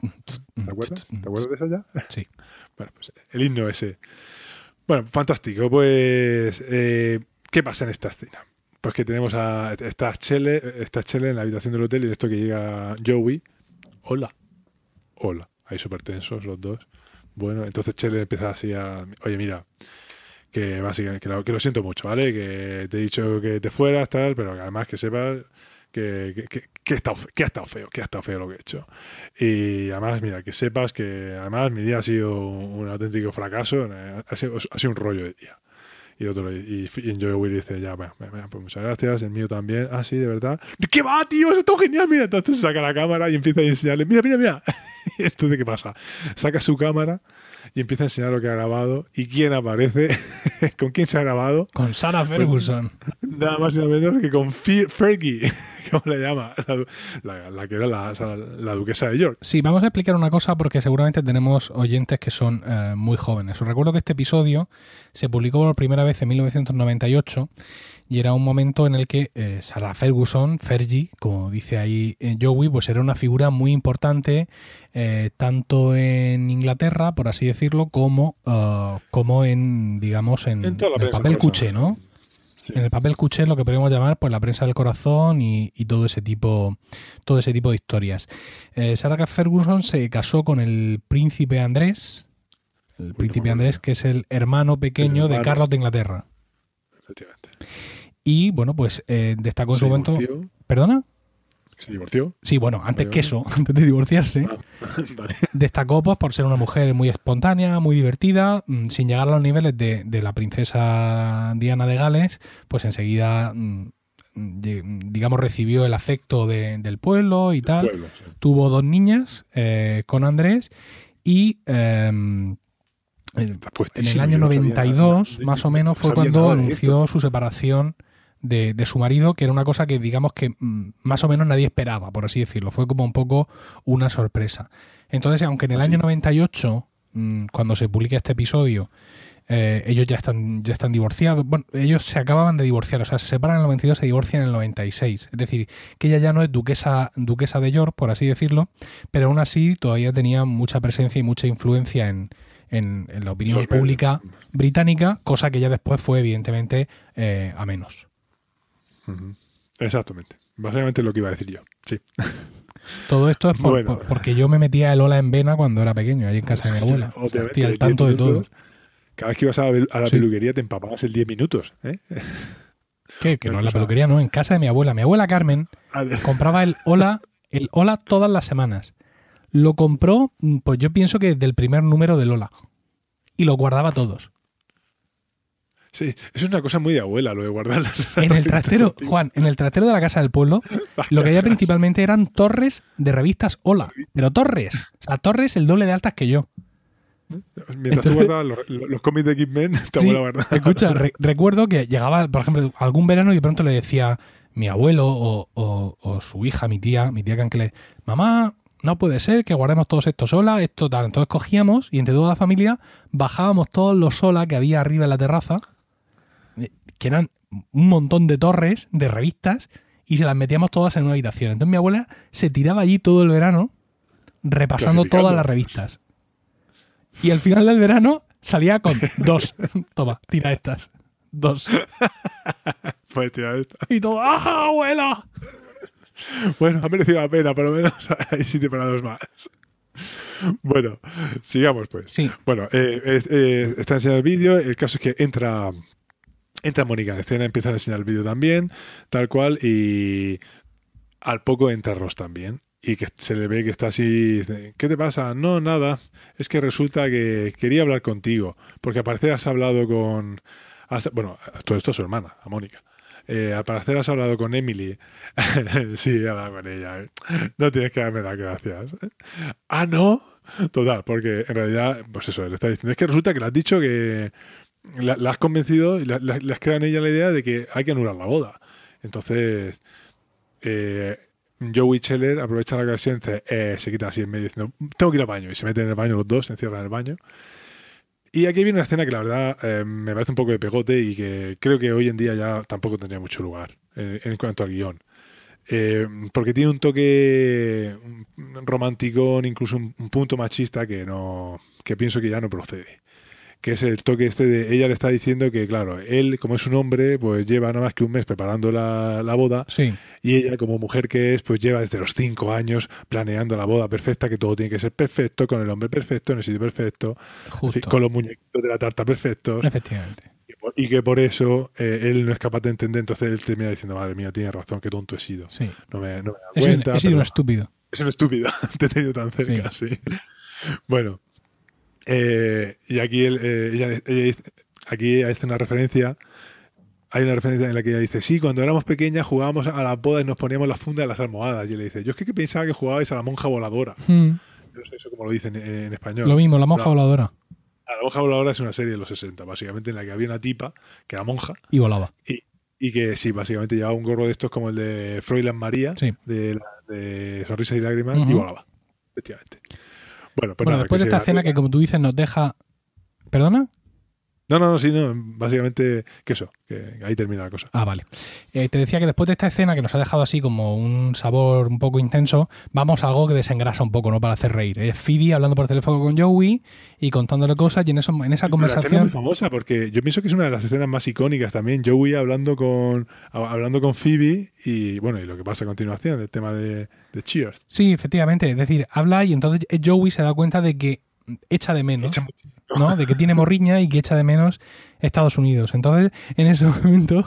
¿Te acuerdas? ¿Te acuerdas de esa ya? Sí. Bueno, pues el himno ese. Bueno, fantástico. Pues, eh, ¿qué pasa en esta escena? Pues que tenemos a esta Chele, esta Chele en la habitación del hotel y de esto que llega Joey. Hola. Hola. Ahí súper tensos los dos. Bueno, entonces Chele empieza así a... Oye, mira, que básicamente que lo, que lo siento mucho, ¿vale? Que te he dicho que te fueras, tal, pero además que sepas que, que, que, ha estado que ha estado feo, que ha estado feo lo que he hecho. Y además, mira, que sepas que además mi día ha sido un auténtico fracaso, ha sido, ha sido un rollo de día. Y, otro, y, y Will dice, ya, bueno, pues muchas gracias, el mío también. Ah, sí, de verdad. ¿Qué va, tío? Eso está genial, mira. Entonces saca la cámara y empieza a enseñarle, mira, mira, mira. [LAUGHS] Entonces, ¿qué pasa? Saca su cámara y empieza a enseñar lo que ha grabado. ¿Y quién aparece? [LAUGHS] ¿Con quién se ha grabado? Con Sarah Ferguson. Nada más y nada menos que con Fe- Fergie, [LAUGHS] ¿cómo le llama? La, la- la que era la, la duquesa de York. Sí, vamos a explicar una cosa porque seguramente tenemos oyentes que son eh, muy jóvenes. Os recuerdo que este episodio se publicó por primera vez en 1998 y era un momento en el que eh, Sarah Ferguson, Fergie, como dice ahí eh, Joey, pues era una figura muy importante eh, tanto en Inglaterra, por así decirlo, como, eh, como en, digamos, en, el papel cuché, ¿no? Sí. En el papel cuché lo que podríamos llamar pues la prensa del corazón y, y todo ese tipo todo ese tipo de historias. Eh, Sarah Ferguson se casó con el príncipe Andrés, el príncipe Andrés que es el hermano pequeño El de. Carlos de Inglaterra. Efectivamente. Y bueno, pues eh, destacó en su momento. ¿Perdona? Se divorció. Sí, bueno, antes que eso, [LAUGHS] antes de divorciarse, [LAUGHS] vale. destacó pues, por ser una mujer muy espontánea, muy divertida, mm, sin llegar a los niveles de, de la princesa Diana de Gales, pues enseguida, mm, lle- digamos, recibió el afecto de- del pueblo y tal. Pueblo, sí. Tuvo dos niñas eh, con Andrés y eh, en el año yo no sabía nada, 92, no- más o menos, no fue cuando anunció su separación de, de su marido, que era una cosa que, digamos, que mm, más o menos nadie esperaba, por así decirlo. Fue como un poco una sorpresa. Entonces, aunque en el ¿Ah, año 98, mm, cuando se publica este episodio, eh, ellos ya están, ya están divorciados. Bueno, ellos se acababan de divorciar, o sea, se separan en el 92, se divorcian en el 96. Es decir, que ella ya no es duquesa, duquesa de York, por así decirlo, pero aún así todavía tenía mucha presencia y mucha influencia en, en- en la opinión pública británica, cosa que ya después fue evidentemente eh, a menos. Exactamente. Básicamente lo que iba a decir yo. Sí. [LAUGHS] Todo esto es por- Bueno. por- porque yo me metía el hola en vena cuando era pequeño, ahí en casa de mi abuela. O [LAUGHS] sea, Obviamente, estoy al 10 tanto de todo. Cada vez que ibas a la, a la Sí. peluquería te empapabas el 10 minutos. ¿eh? [LAUGHS] ¿Qué? Que no en la peluquería, no, en casa de mi abuela. Mi abuela Carmen compraba el hola, el hola todas las semanas. Lo compró, mm, pues yo pienso que del primer número del hola. Y lo guardaba todos. Sí, eso es una cosa muy de abuela, lo de guardar las [LAUGHS] En el trastero. Juan, en el trastero de la casa del pueblo, [LAUGHS] lo que había principalmente eran torres de revistas hola. Pero torres. O sea, torres el doble de altas que yo. Mientras Entonces- tú guardabas los, cómics de X-Men, [LAUGHS] te Sí, guardaba. escucha, re- recuerdo que llegaba, por ejemplo, algún verano y de pronto le decía mi abuelo o, o- o su hija, mi tía, mi tía Canquele, mamá, no puede ser que guardemos todos estos sola, esto tal. Entonces cogíamos y entre toda la familia bajábamos todos los sola que había arriba en la terraza, que eran un montón de torres de revistas, y se las metíamos todas en una habitación. Entonces mi abuela se tiraba allí todo el verano repasando todas las revistas. Y al final del verano salía con dos. [LAUGHS] Toma, tira estas. Dos. Pues, tía, esta. Y todo, ¡ah, abuela! Bueno, ha merecido la pena, por lo menos [LAUGHS] hay sitio para dos más. Bueno, sigamos pues. Sí. Bueno, eh, eh, está enseñando el vídeo. El caso es que entra, entra Mónica en escena, empiezan a enseñar el vídeo también, tal cual, y al poco entra Ross también. Y que se le ve que está así. ¿Qué te pasa? No, nada. Es que resulta que quería hablar contigo. Porque al parecer has hablado con. bueno, todo esto es su hermana, a Mónica. Eh, al parecer has hablado con Emily. [LAUGHS] sí, he hablado con ella. No tienes que darme las gracias. Ah, no. Total, porque en realidad, pues eso, le está diciendo. Es que resulta que le has dicho que. La, has convencido y la- la- en ella la idea de que hay que anular la boda. Entonces. Eh, Joey Scheller aprovecha la ocasión, eh, se quita así en medio diciendo, tengo que ir al baño. Y se meten en el baño los dos, se encierran en el baño. Y aquí viene una escena que la verdad eh, me parece un poco de pegote y que creo que hoy en día ya tampoco tendría mucho lugar en, cuanto al guion. Eh, porque tiene un toque romántico, incluso un, un punto machista que no que pienso que ya no procede. Que es el toque este de ella le está diciendo que, claro, él, como es un hombre, pues lleva nada más que un mes preparando la, la boda Sí. y ella, como mujer que es, pues lleva desde los cinco años planeando la boda perfecta, que todo tiene que ser perfecto, con el hombre perfecto, en el sitio perfecto, en fin, Justo. con los muñequitos de la tarta perfectos. Efectivamente. y que por eso eh, él no es capaz de entender, entonces él termina diciendo, madre mía, tiene razón, qué tonto he sido. Sí. No me, no me da sido, cuenta. he sido pero- un estúpido. es un estúpido, [LAUGHS] te he tenido tan cerca, sí. Bueno, eh, y aquí él, eh, ella, aquí hace una referencia. Hay una referencia en la que ella dice: Sí, cuando éramos pequeñas jugábamos a la poda y nos poníamos la funda de las almohadas. Y él le dice: Yo es que pensaba que jugabais a la monja voladora. Hmm, No sé eso como lo dicen en, en español. Lo mismo, la monja voladora. La monja voladora es una serie de los 60, básicamente, en la que había una tipa que era monja Y volaba. y, y que sí, básicamente llevaba un gorro de estos como el de Froilan María, Sí. de, de Sonrisas y Lágrimas, y volaba. Efectivamente. Bueno, pues bueno, nada, después de esta sí, escena que, como tú dices, nos deja. ¿Perdona? No, no, no, sí, no. Básicamente, que eso, que ahí termina la cosa. Ah, vale. Eh, te decía que después de esta escena que nos ha dejado así como un sabor un poco intenso, vamos a algo que desengrasa un poco, ¿no? Para hacer reír. Es Phoebe hablando por teléfono con Joey y contándole cosas y en, eso, en esa Pero La escena es conversación... muy famosa porque yo pienso que es una de las escenas más icónicas también. Joey hablando con hablando con Phoebe y bueno, y lo que pasa a continuación, el tema de, de Cheers. Sí, efectivamente. Es decir, habla y entonces Joey se da cuenta de que echa de menos, Echa ¿no? De que tiene morriña y que echa de menos Estados Unidos. Entonces, en ese [LAUGHS] momento,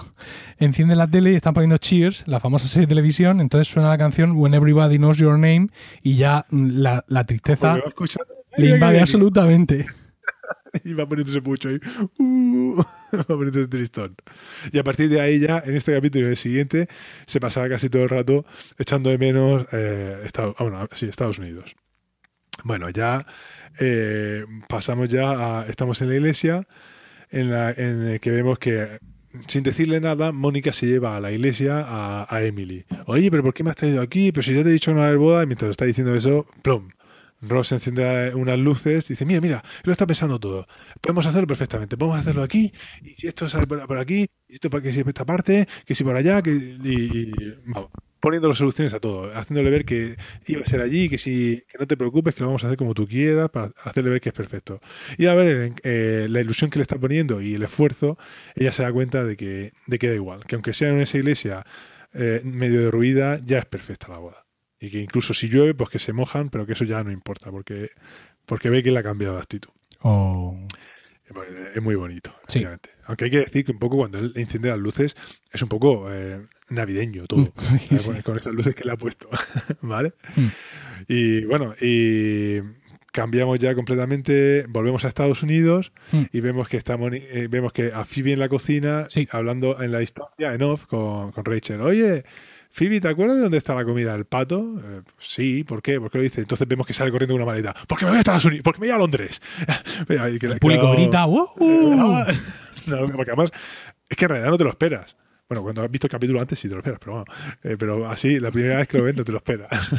enciende la tele y están poniendo Cheers, la famosa serie de televisión. Entonces suena la canción When Everybody Knows Your Name y ya la, la tristeza escuchando- le invade absolutamente. [LAUGHS] Y va poniéndose mucho ahí. Uh, [LAUGHS] va poniéndose tristón. Y a partir de ahí ya, en este capítulo y el siguiente, se pasará casi todo el rato echando de menos eh, Estados, ah, bueno, sí, Estados Unidos. Bueno, ya eh, pasamos ya a... Estamos en la iglesia en la en el que vemos que sin decirle nada, Mónica se lleva a la iglesia a, Emily. Oye, pero ¿por qué me has traído aquí? Pero si ya te he dicho no va a haber boda, y mientras está diciendo eso, plum. Ross enciende unas luces y dice, mira, mira, lo está pensando todo. Podemos hacerlo perfectamente. Podemos hacerlo aquí, y si esto sale por, aquí, y esto para que si esta parte, que si por allá, que y, y- vamos, poniendo las soluciones a todo, haciéndole ver que iba a ser allí, que si que no te preocupes, que lo vamos a hacer como tú quieras, para hacerle ver que es perfecto. Y a ver eh, la ilusión que le está poniendo y el esfuerzo, ella se da cuenta de que, de que da igual, que aunque sea en esa iglesia eh, medio derruida, ya es perfecta la boda. Y que incluso si llueve, pues que se mojan, pero que eso ya no importa, porque, porque ve que le ha cambiado de actitud. Oh. Es muy bonito, Sí. Aunque hay que decir que un poco cuando él enciende las luces es un poco eh, navideño todo. Sí, sí. con, con esas luces que le ha puesto. [LAUGHS] ¿Vale? Mm. Y bueno, y cambiamos ya completamente, volvemos a Estados Unidos Mm. y vemos que estamos eh, vemos que a Phoebe en la cocina, hablando en la historia, en off, con, con Rachel. Oye, Phoebe, ¿te acuerdas de dónde está la comida del pato? Eh, sí, ¿por qué? ¿Por qué lo dice? Entonces vemos que sale corriendo con una maleta. Porque me voy a Estados Unidos, porque me voy a Londres. [LAUGHS] Mira, y que El público claro, grita, ¡Wow! [LAUGHS] No, porque además es que en realidad no te lo esperas. Bueno, cuando has visto el capítulo antes sí te lo esperas, pero bueno. Eh, pero así, la primera vez que lo ves no te lo esperas.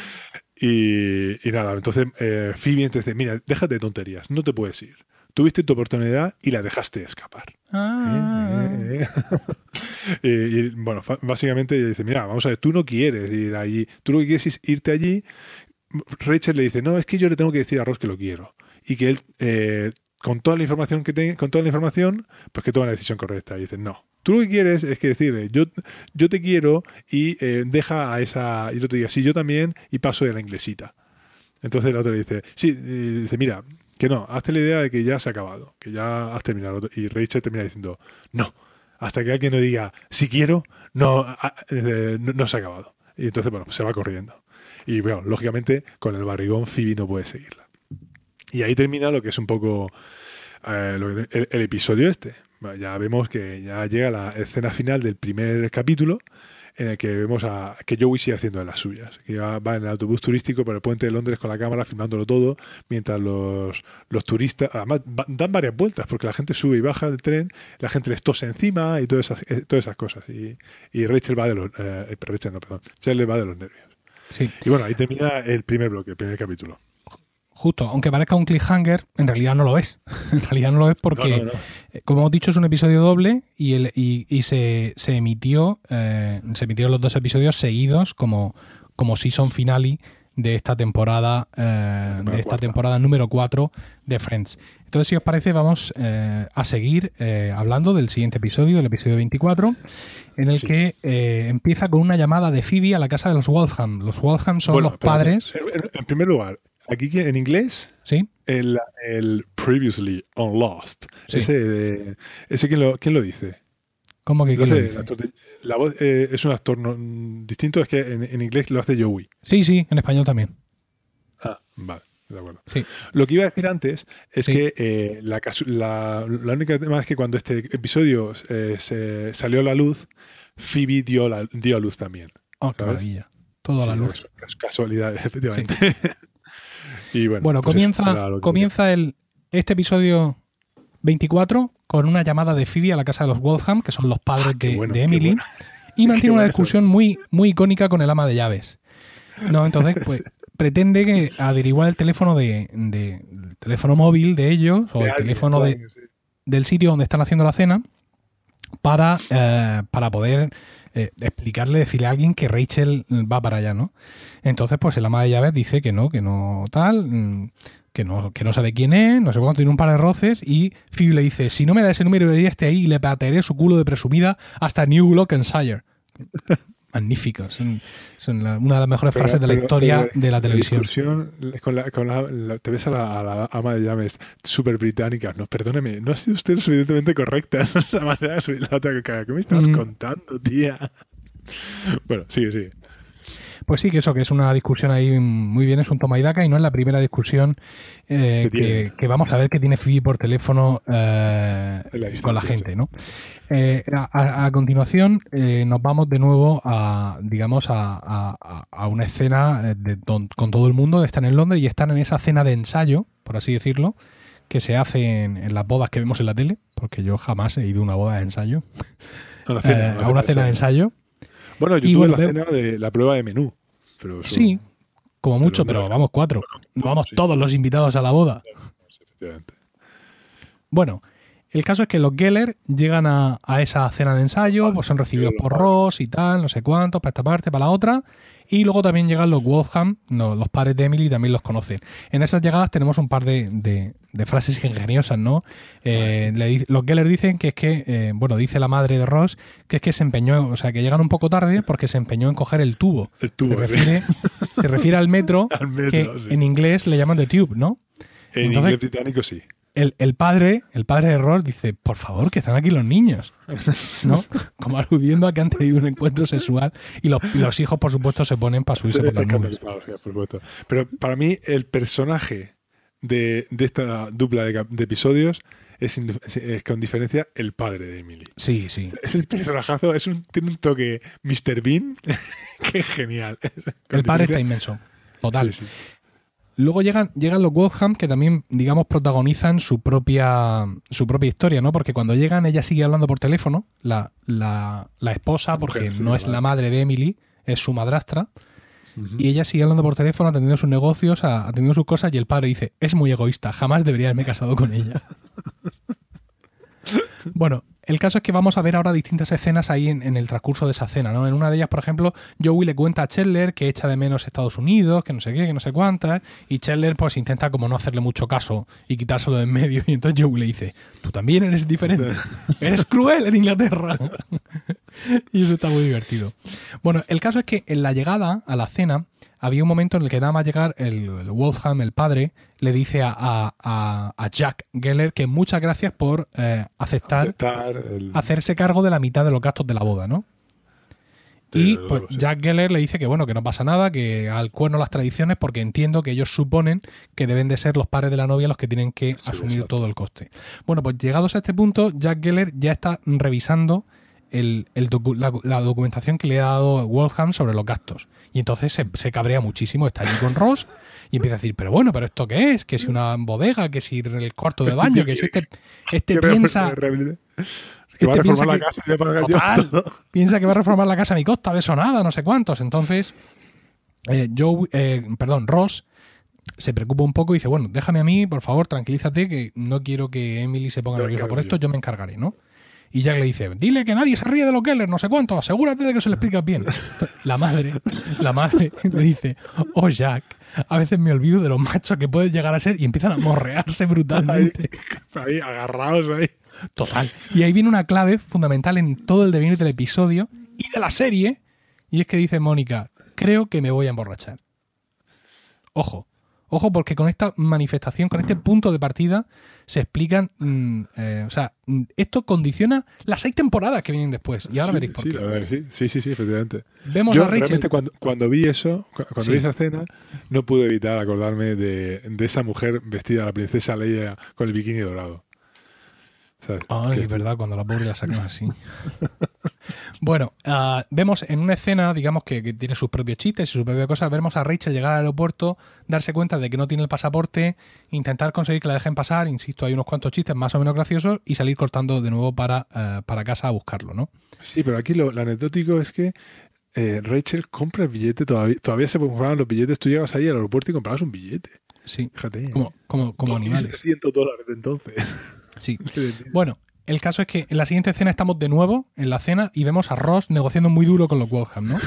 [LAUGHS] y, y nada, entonces eh, Phoebe te dice, mira, déjate de tonterías, no te puedes ir. Tuviste tu oportunidad y la dejaste escapar. Ah. Eh, eh, eh. [LAUGHS] y, bueno, básicamente dice, mira, vamos a ver, tú no quieres ir allí, tú lo que quieres es irte allí. Rachel le dice, no, es que yo le tengo que decir a Ross que lo quiero. Y que él, con toda la información que tenga, con toda la información, pues que toma la decisión correcta. Y dice, no. Tú lo que quieres es que decirle, yo, yo te quiero y eh, deja a esa. Y el otro diga, sí, yo también, y paso de la inglesita. Entonces el otro le dice, sí, dice, mira, que no, hazte la idea de que ya se ha acabado, que ya has terminado. Y Rachel termina diciendo, no, hasta que alguien no diga, si quiero, no, no, se ha acabado. Y entonces, bueno, se va corriendo. Y bueno, lógicamente, con el barrigón, Phoebe no puede seguirla. Y ahí termina lo que es un poco eh, el, episodio este. Ya vemos que ya llega la escena final del primer capítulo en el que vemos a que Joey sigue haciendo de las suyas, que va, va en el autobús turístico por el puente de Londres con la cámara filmándolo todo, mientras los, los turistas, además va- dan varias vueltas porque la gente sube y baja del tren, la gente les tose encima y todas esas, eh, todas esas cosas. Y, y Rachel va de los, eh, Rachel no, perdón, Shelley va de los nervios. Sí, Y bueno, ahí termina el primer bloque, el primer capítulo. Justo. Aunque parezca un cliffhanger, en realidad no lo es. [LAUGHS] en realidad no lo es porque, No, no, no. eh, como hemos dicho, es un episodio doble y, el, y, y se, se emitió, eh, se emitieron los dos episodios seguidos como, como season finale de esta temporada, eh, de esta temporada número 4 de Friends. Entonces, si os parece, vamos eh, a seguir eh, hablando del siguiente episodio, del episodio 24, en el Sí. que eh, empieza con una llamada de Phoebe a la casa de los Waltham. Los Waltham son Bueno, los padres. En primer lugar, aquí en inglés, ¿Sí? el, el previously on Lost. Sí. Ese, de- ese ¿quién, lo, quién lo dice? ¿Cómo que Lo quién lo dice? actor de- la voz eh, es un actor no- distinto, es que en, en inglés lo hace Joey. Sí, sí, en español también. Ah, vale, de acuerdo. Sí. Lo que iba a decir antes es Sí. que eh, la, la, la única tema es que cuando este episodio eh, se salió a la luz, Phoebe dio, la, dio a luz también. Oh, qué maravilla. Todo a la luz. casualidad, [LAUGHS] efectivamente. Y bueno, Bueno, pues comienza, comienza el, este episodio 24 con una llamada de Phoebe a la casa de los Waltham, que son los padres Ah, de, bueno, de qué Emily, bueno. y [LAUGHS] mantiene una discusión muy, muy icónica con el ama de llaves. No, entonces, [LAUGHS] pues pretende que averiguar el teléfono de, de- el teléfono móvil de ellos o De el alguien, teléfono de, alguien, sí. del sitio donde están haciendo la cena para, eh, para poder explicarle, decirle a alguien que Rachel va para allá, ¿no? Entonces, pues el ama de llaves dice que no, que no tal, mm, que no, que no sabe quién es, no sé cuánto, tiene un par de roces y Phoebe le dice, si no me da ese número, iría este ahí le patearé su culo de presumida hasta New Glockenshire. Magnífico, son, son la- una de las mejores Pero- frases de la historia pero de la televisión. discusión con la, con la- la- te ves a la, a ama de llaves súper británica. No, perdóneme, no ha sido usted lo suficientemente correcta. Esa [LAUGHS] es la manera de subir la otra cara. ¿Qué me estás Mm. contando, tía? Bueno, sigue, sigue. Pues sí, que eso, que es una discusión ahí muy bien, es un toma y daca y no es la primera discusión eh, Que vamos a ver que tiene Phoebe por teléfono eh, la con la gente, ¿no? Eh, a, continuación nos vamos de nuevo a, digamos, a, a- a una escena de don- con todo el mundo, están en Londres y están en esa cena de ensayo, por así decirlo, que se hace en, en las bodas que vemos en la tele, porque yo jamás he ido a una boda de ensayo, A, una cena, a una cena de ensayo. Bueno, yo Y tuve bueno, la cena de la prueba de menú. Pero eso- Sí, como mucho, pero vamos cuatro. Vamos sí. todos los invitados a la boda. efectivamente. Bueno, el caso es que los Geller llegan a, a esa cena de ensayo, pues son recibidos por Ross y tal, no sé cuántos, para esta parte, para la otra. Y luego también llegan los Waltham, no, los padres de Emily también los conocen. En esas llegadas tenemos un par de, de- de frases ingeniosas, ¿no? Eh, le los Geller dicen que es que, eh, bueno, dice la madre de Ross, que es que se empeñó, o sea, que llegan un poco tarde porque se empeñó en coger el tubo. El tubo, se, sí. refiere, se refiere al metro, [LAUGHS] Al metro, que sí. en inglés le llaman the tube, ¿no? En Entonces- inglés británico sí. El, el padre, el padre de Ross dice, por favor, que están aquí los niños, ¿no? [LAUGHS] Como aludiendo a que han tenido un encuentro sexual y los, y los hijos, por supuesto, se ponen para subirse por las por supuesto. Pero para mí, el personaje de, de esta dupla de, episodios es, con diferencia el padre de Emily. Sí, sí. Es el personajazo, es un, tiene un toque Mr. Bean [LAUGHS] que es genial. El padre está inmenso. Total. Sí, sí. Luego llegan, llegan los Waltham que también, digamos, protagonizan su propia, su propia historia, ¿no? Porque cuando llegan, ella sigue hablando por teléfono, la, la, la esposa, La porque mujer, no es la madre de Emily, es su madrastra. Y ella sigue hablando por teléfono, atendiendo sus negocios, atendiendo sus cosas, y el padre dice, es muy egoísta, jamás debería haberme casado con ella. [LAUGHS] bueno, el caso es que vamos a ver ahora distintas escenas ahí en, en el transcurso de esa cena, ¿no? En una de ellas, por ejemplo, Joey le cuenta a Chandler que echa de menos Estados Unidos, que no sé qué, que no sé cuántas, y Chandler pues intenta como no hacerle mucho caso y quitárselo de en medio, [LAUGHS] y entonces Joey le dice, tú también eres diferente, [LAUGHS] eres cruel en Inglaterra. [LAUGHS] y eso está muy divertido. Bueno, el caso es que en la llegada a la cena había un momento en el que nada más llegar el, el Wolfham, el padre, le dice a, a- a- a Jack Geller que muchas gracias por eh, aceptar Aceptar el- hacerse cargo de la mitad de los gastos de la boda, ¿no? Sí, Y pues sí. Jack Geller le dice que bueno, que no pasa nada, que al cuerno las tradiciones, porque entiendo que ellos suponen que deben de ser los padres de la novia los que tienen que Sí, asumir exacto. todo el coste. Bueno, pues llegados a este punto, Jack Geller ya está revisando el- el docu- la, la documentación que le ha dado Waltham sobre los gastos. Y entonces se, se cabrea muchísimo, está allí con Ross y empieza a decir, pero bueno, ¿pero esto qué es? Que si una bodega, que si el cuarto de Este baño, que si este, este piensa... re- que va a Este reformar piensa la que- casa y yo Total. [LAUGHS] Piensa que va a reformar la casa a mi costa, de eso nada, no sé cuántos. Entonces, eh, Joe, eh, perdón, Ross se preocupa un poco y dice, bueno, déjame a mí, por favor, tranquilízate, que no quiero que Emily se ponga nerviosa por esto, yo me encargaré, ¿no? Y Jack le dice, dile que nadie se ríe de los Keller, no sé cuánto, asegúrate de que se lo explicas bien. La madre, la madre le dice, oh Jack, a veces me olvido de los machos que puedes llegar a ser y empiezan a morrearse Ahí, brutalmente. ahí, agarrados ahí. Total. Y ahí viene una clave fundamental en todo el devenir del episodio y de la serie. Y es que dice Mónica, creo que me voy a emborrachar. Ojo, Ojo, porque con esta manifestación, con este punto de partida, se explican. mm, eh, o sea, mm, esto condiciona las seis temporadas que vienen después. Y ahora Sí, veréis por sí, qué. sí. sí, sí, sí, efectivamente. Vemos Yo a Rachel. realmente cuando, cuando vi eso, cu- cuando vi esa escena, no pude evitar acordarme de, de esa mujer vestida, la princesa Leia, con el bikini dorado. ¿Sabes? Ay, es verdad, cuando la pobre la sacan así. [LAUGHS] bueno, ah, vemos en una escena, digamos que, que tiene sus propios chistes y sus propias cosas, vemos a Rachel llegar al aeropuerto, darse cuenta de que no tiene el pasaporte, intentar conseguir que la dejen pasar, insisto, hay unos cuantos chistes más o menos graciosos y salir cortando de nuevo para, ah, para casa a buscarlo, ¿no? Sí, pero aquí lo, lo anecdótico es que eh, Rachel compra el billete, todavía, todavía se compraban los billetes, tú llegabas ahí al aeropuerto y comprabas un billete. Sí, Fíjate. como, como, como animales. 2.700 dólares de entonces. Sí. [LAUGHS] Bueno, el caso es que en la siguiente escena estamos de nuevo en la cena y vemos a Ross negociando muy duro con los Waltham, ¿no?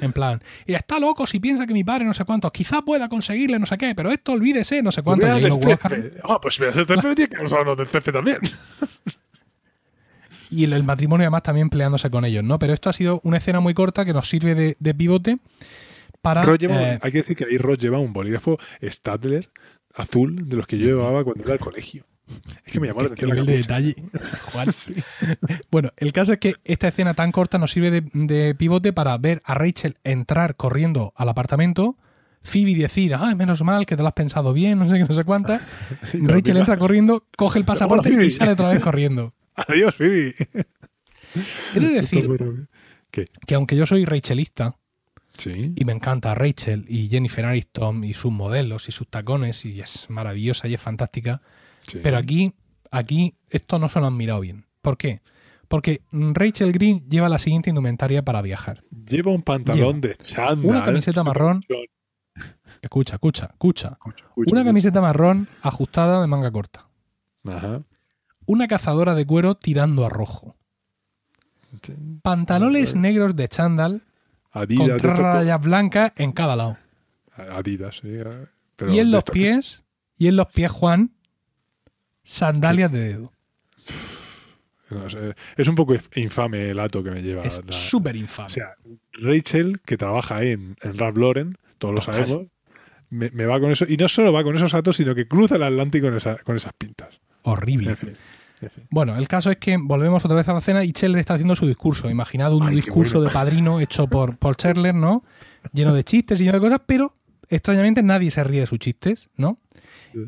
En plan, y está loco si piensa que mi padre no sé cuántos, quizá pueda conseguirle no sé qué, pero esto olvídese, no sé cuánto. Waltham- césped. Ah, pues mira, césped tiene que usarlo del césped también. [LAUGHS] y el, el matrimonio además también peleándose con ellos, ¿no? Pero esto ha sido una escena muy corta que nos sirve de, de pivote para... Lleva eh, hay que decir que ahí Ross lleva un bolígrafo Stadler azul de los que yo llevaba cuando iba al colegio. Es que me llamó la atención la nivel de detalle, [LAUGHS] Juan. Sí. Bueno, el caso es que esta escena tan corta nos sirve de, de pivote para ver a Rachel entrar corriendo al apartamento, Phoebe decir, ah, menos mal que te lo has pensado bien, [LAUGHS] no sé qué, no sé cuánta. [LAUGHS] Y Rachel entra corriendo, coge el pasaporte y sale otra vez corriendo. Adiós, Phoebe. Esto decir que aunque yo soy Rachelista Sí. y me encanta Rachel y Jennifer Aniston y sus modelos y sus tacones y es maravillosa y es fantástica, sí. pero aquí, aquí esto no se lo han mirado bien. ¿Por qué? Porque Rachel Green lleva la siguiente indumentaria para viajar. Lleva un pantalón de chándal. Una camiseta marrón. Escucha, escucha, escucha. Una camiseta marrón ajustada de manga corta. Ajá. Una cazadora de cuero tirando a rojo. Pantalones negros de chándal Adidas. con rayas blancas en cada lado. Adidas, sí. eh, pero y en los pies, y en los pies, Juan, sandalias de dedo. [SIGHS] no sé, es un poco infame el ato que me lleva. Es súper infame. O sea, Rachel, que trabaja en, en Ralph Lauren, todos lo sabemos, me, me va con eso. Y no solo va con esos atos, sino que cruza el Atlántico con, esa- con esas pintas. Horrible. En fin. en fin. Bueno, el caso es que volvemos otra vez a la cena y Chandler está haciendo su discurso. Imaginad un Ay, discurso bueno. de padrino [LAUGHS] hecho por, por Chandler, ¿no? Lleno de chistes y lleno de cosas, pero extrañamente nadie se ríe de sus chistes, ¿no?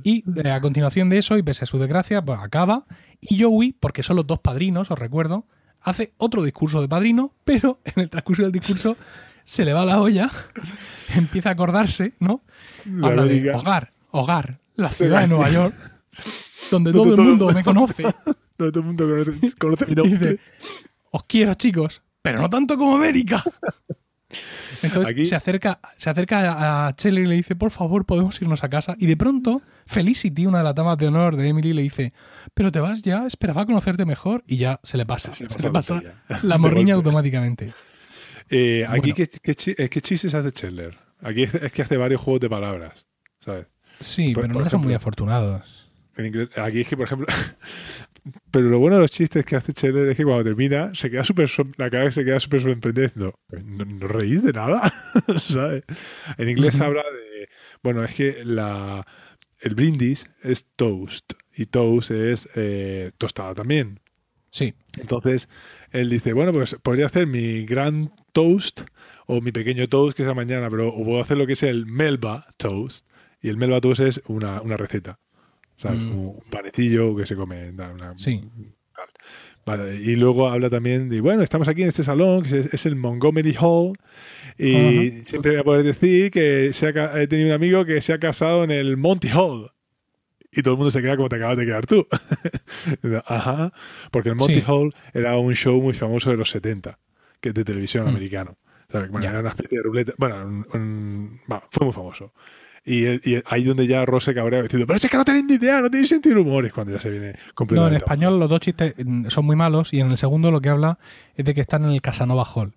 Y eh, a continuación de eso, y pese a su desgracia, pues acaba. Y Joey, porque son los dos padrinos, os recuerdo, hace otro discurso de padrino, pero [LAUGHS] en el transcurso del discurso se le va la olla, [LAUGHS] empieza a acordarse, ¿no? La Habla de hogar, hogar, la ciudad de Nueva York, donde Donde todo el todo- mundo me conoce. [LAUGHS] Todo, todo el mundo conoce, conoce mi Y nombre. dice, os quiero chicos, pero no tanto como América. Entonces Aquí- se acerca, se acerca a- Chandler y le dice, por favor, podemos irnos a casa. Y de pronto, Felicity, una de las damas de honor de Emily, le dice, pero te vas ya, esperaba conocerte mejor. Y ya se le pasa, se, Se le pasa la morriña automáticamente. Eh, aquí, Bueno. ¿qué, qué, chi- eh, qué chistes hace Chandler? Aquí es, es que hace varios juegos de palabras, ¿sabes? Sí, Por- pero por no son muy afortunados. En inglés- aquí es que, por ejemplo, [LAUGHS] pero lo bueno de los chistes que hace Chandler es que cuando termina, se queda súper la cara se queda súper sorprendida diciendo, ¿no, no reís de nada? [LAUGHS] ¿sabes? En inglés habla de, bueno, es que la, el brindis es toast y toast es eh, tostada también. Sí, Entonces, él dice, bueno, pues podría hacer mi gran toast o mi pequeño toast que es la mañana, pero o puedo hacer lo que es el Melba toast. Y el Melba toast es una, una receta. ¿Sabes? Mm. Un panecillo que se come. una- Sí. tal. Vale, y luego habla también de, bueno, estamos aquí en este salón, que es, es el Montgomery Hall, y siempre voy a poder decir que se ha he tenido un amigo que se ha casado en el Monty Hall. Y todo el mundo se queda como te acabas de quedar tú. [LAUGHS] Ajá. Porque el Monty Sí. Hall era un show muy famoso de los 70, que es de televisión Mm. americano. Bueno, Ya. Era una especie de ruleta. Bueno, un- un- va, fue muy famoso. Y, y ahí donde ya Ross se cabrea diciendo, pero es que no tenéis ni idea, no tenéis sentido humor, es cuando ya se viene No, en completamente. español los dos chistes mm, son muy malos y en el segundo lo que habla es de que están en el Casanova Hall.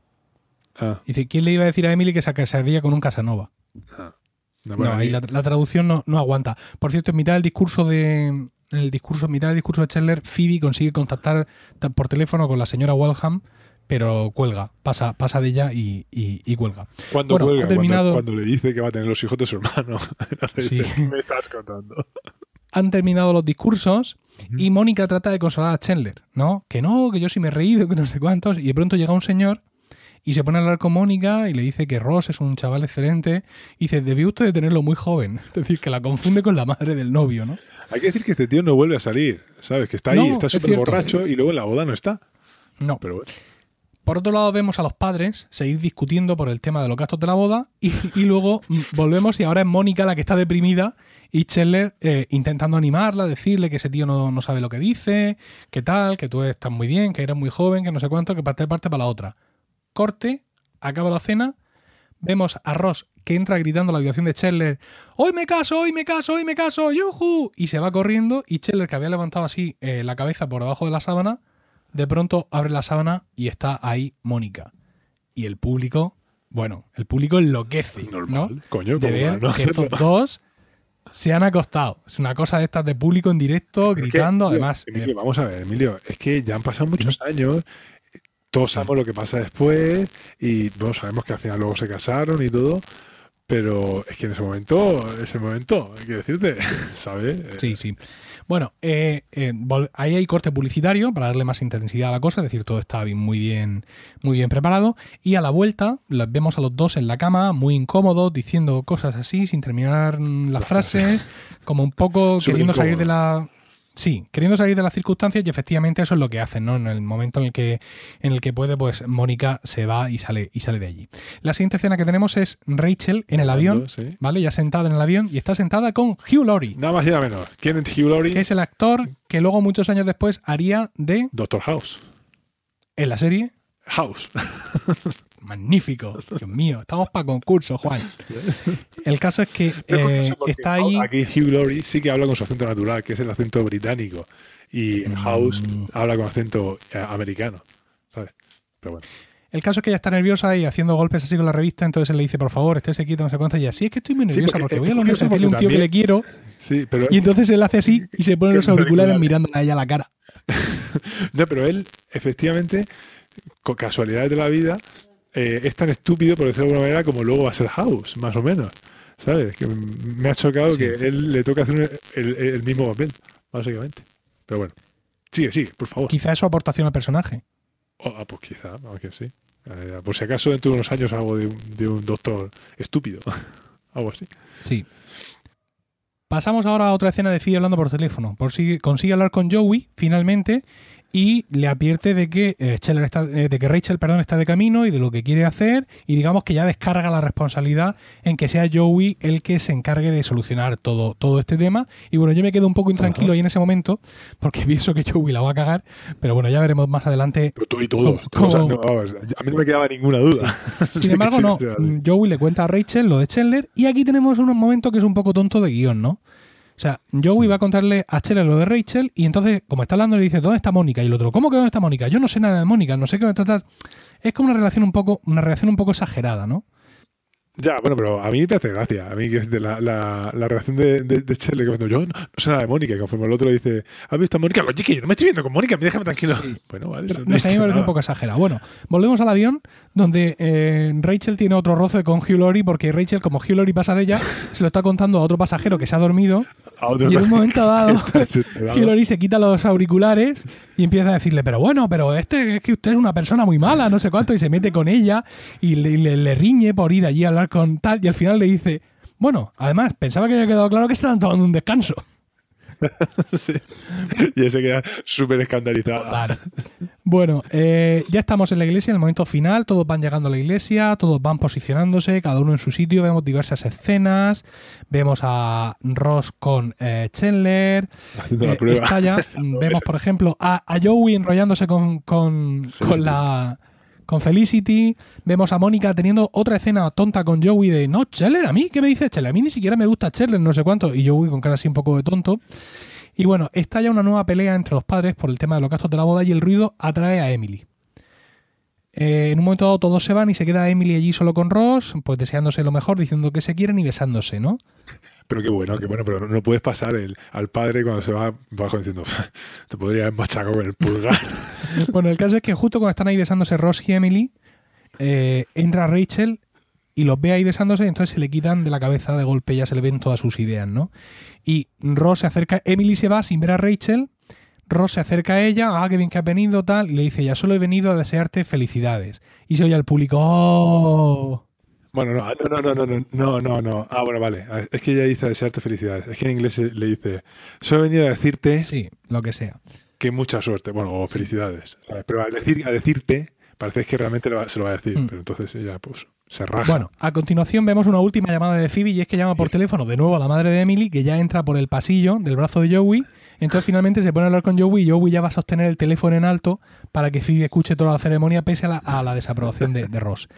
Ah, Dice, ¿quién le iba a decir a Emily que se casaría con un Casanova? ah. No, bueno, ahí ahí- la, la traducción no, no aguanta. Por cierto, en mitad del discurso de en el discurso, en mitad del discurso de Chandler, Phoebe consigue contactar ta- por teléfono con la señora Walham, pero cuelga, pasa, pasa de ella y, y- y cuelga. Cuando Bueno, cuelga, terminado- cuando, cuando le dice que va a tener los hijos de su hermano. [LAUGHS] Entonces Sí. dice, me estás contando. Han terminado los discursos y Mónica trata de consolar a Chandler, ¿no? Que no, que yo sí me he reído, que no sé cuántos. Y de pronto llega un señor y se pone a hablar con Mónica y le dice que Ross es un chaval excelente. Y dice, debió usted de tenerlo muy joven. [LAUGHS] Es decir, que la confunde con la madre del novio, ¿no? Hay que decir que este tío no vuelve a salir, ¿sabes? Que está ahí, No, está es súper borracho y luego en la boda no está. No. Pero bueno. Por otro lado, vemos a los padres seguir discutiendo por el tema de los gastos de la boda y, luego [LAUGHS] volvemos y ahora es Mónica la que está deprimida y Chandler eh, intentando animarla, decirle que ese tío no, no sabe lo que dice, que tal, que tú estás muy bien, que eres muy joven, que no sé cuánto, que parte parte para la otra. Corte, acaba la cena, vemos a Ross que entra gritando la habitación de Chandler, hoy me caso, hoy me caso, hoy me caso, yuju, y se va corriendo y Chandler que había levantado así eh, la cabeza por debajo de la sábana, de pronto abre la sábana y está ahí Mónica. Y el público, bueno, el público enloquece, Normal. ¿no? Coño, de ¿cómo ver no que estos [LAUGHS] dos se han acostado. Es una cosa de estas de público en directo, Pero es que, gritando, Emilio, además. Emilio, eh, vamos a ver, Emilio, es que ya han pasado muchos años, todos sabemos lo que pasa después y bueno, sabemos que al final luego se casaron y todo, pero es que en ese momento, ese momento, hay que decirte, [LAUGHS] ¿sabes? Sí, sí. Bueno, eh, eh, ahí hay corte publicitario para darle más intensidad a la cosa, es decir, todo está bien- muy bien, muy bien preparado. Y a la vuelta los vemos a los dos en la cama, muy incómodos, diciendo cosas así, sin terminar mm, las Las frases, como un poco queriendo salir de la. Sí, queriendo salir de las circunstancias y efectivamente eso es lo que hacen, ¿no? En el momento en el que, en el que puede, pues Mónica se va y sale, y sale de allí. La siguiente escena que tenemos es Rachel en el avión, sí. ¿vale? Ya sentada en el avión y está sentada con Hugh Laurie. Nada más y nada menos. ¿Quién es Hugh Laurie? que es el actor que luego muchos años después haría de Doctor House. en la serie House. [LAUGHS] magnífico Dios mío estamos para concurso Juan el caso es que eh, está ahí Aquí Hugh Laurie sí que habla con su acento natural, que es el acento británico. Y en House Mm. habla con acento eh, americano. ¿Sabes? Pero bueno. el caso es que ella está nerviosa y haciendo golpes así con la revista entonces él le dice por favor estése quieto no sé cuánto y así es que estoy muy Sí, nerviosa porque- porque, voy a la universidad a decirle a un tío que le quiero Sí, pero, y entonces él hace así y se pone [LAUGHS] los auriculares mirándola a ella la cara [LAUGHS] no, pero él, efectivamente, con casualidades de la vida, eh, es tan estúpido, por decirlo de alguna manera, como luego va a ser House, más o menos. ¿Sabes? Que me ha chocado Sí. que él le toca hacer un- el, el mismo papel, básicamente. Pero bueno. Sigue, sigue, por favor. quizá es su aportación al personaje Oh, ah, pues quizá, aunque sí. Eh, por si acaso dentro de unos años hago de un, de un doctor estúpido. [LAUGHS] Algo así. Sí. Pasamos ahora a otra escena de Phoebe hablando por teléfono. Por si consigue hablar con Joey finalmente y le advierte de que eh, está, eh, de que Rachel perdón, está de camino y de lo que quiere hacer y digamos que ya descarga la responsabilidad en que sea Joey el que se encargue de solucionar todo, todo este tema. Y bueno, yo me quedo un poco intranquilo ahí en ese momento porque [LAUGHS] pienso que Joey la va a cagar, pero bueno, ya veremos más adelante Pero tú y todos. ¿Cómo- todos, cómo? no, vamos, a mí no me quedaba ninguna duda. [LAUGHS] Sin embargo, no. Joey le cuenta a Rachel lo de Chandler y aquí tenemos un momento que es un poco tonto de guion, ¿no? O sea, Joey va a contarle a Chandler lo de Rachel y entonces, como está hablando, le dice, ¿dónde está Mónica? Y el otro, ¿cómo que dónde está Mónica? Yo no sé nada de Mónica, no sé qué me tratas. Es como una relación un poco, una reacción un poco exagerada, ¿no? Ya, bueno, pero a mí me hace gracia. A mí la, la, la reacción de, de, de que cuando yo no, no sé nada de Mónica, conforme el otro dice, ¿has visto a Mónica? Oye, que yo no me estoy viendo con Mónica, me déjame tranquilo. [LAUGHS] Bueno, vale, eso No sé, a mí me parece un poco exagerado. Bueno, volvemos al avión donde eh, Rachel tiene otro roce con Hugh Laurie porque Rachel, como Hugh Laurie pasa de ella, [LAUGHS] se lo está contando a otro pasajero que se ha dormido A otro y en un momento dado. [LAUGHS] Hugh Laurie se quita los auriculares y empieza a decirle, pero bueno, pero este es que usted es una persona muy mala, no sé cuánto, y se mete con ella y le, le- riñe por ir allí a hablar con tal, y al final le dice, bueno, además, pensaba que había quedado claro que estaban tomando un descanso. [LAUGHS] Sí. Y ese queda súper escandalizado. Total. Bueno, eh, ya estamos en la iglesia, en el momento final, todos van llegando a la iglesia, todos van posicionándose, cada uno en su sitio, vemos diversas escenas, vemos a Ross con eh, Chandler, Haciendo la eh, prueba. [LAUGHS] vemos por ejemplo a, a Joey enrollándose con, con, con la con Felicity, vemos a Mónica teniendo otra escena tonta con Joey de no, Chandler, a mí, ¿qué me dices Chandler? A mí ni siquiera me gusta Chandler, no sé cuánto, y Joey con cara así un poco de tonto. Y bueno, está ya una nueva pelea entre los padres por el tema de los gastos de la boda y el ruido atrae a Emily. Eh, en un momento dado todos se van y se queda Emily allí solo con Ross, pues deseándose lo mejor, diciendo que se quieren y besándose, ¿no? Pero qué bueno, qué bueno, pero no puedes pasar el, al padre cuando se va bajo diciendo, te podría haber machacado con el pulgar. [LAUGHS] bueno, el caso es que justo cuando están ahí besándose Ross y Emily, eh, entra Rachel y los ve ahí besándose y entonces se le quitan de la cabeza de golpe, ya se le ven todas sus ideas, ¿no? Y Ross se acerca, Emily se va sin ver a Rachel, Ross se acerca a ella, ah, qué bien que has venido, tal, y le dice, ya solo he venido a desearte felicidades. Y se oye al público, ¡oh! Bueno, no, no, no, no, no, no, no. no Ah, bueno, vale. Ah, es que ella dice desearte felicidades. Es que en inglés le dice, solo he venido a decirte... Lo que sea. Que mucha suerte, bueno, o felicidades. ¿sabes? Pero al, decir, al decirte, parece que realmente se lo va a decir, mm. pero entonces ella pues se raja. Bueno, a continuación vemos una última llamada de Phoebe y es que llama por teléfono de nuevo a la madre de Emily, que ya entra por el pasillo del brazo de Joey. Entonces finalmente se pone a hablar con Joey y Joey ya va a sostener el teléfono en alto para que Phoebe escuche toda la ceremonia pese a la, a la desaprobación de, de, Ross.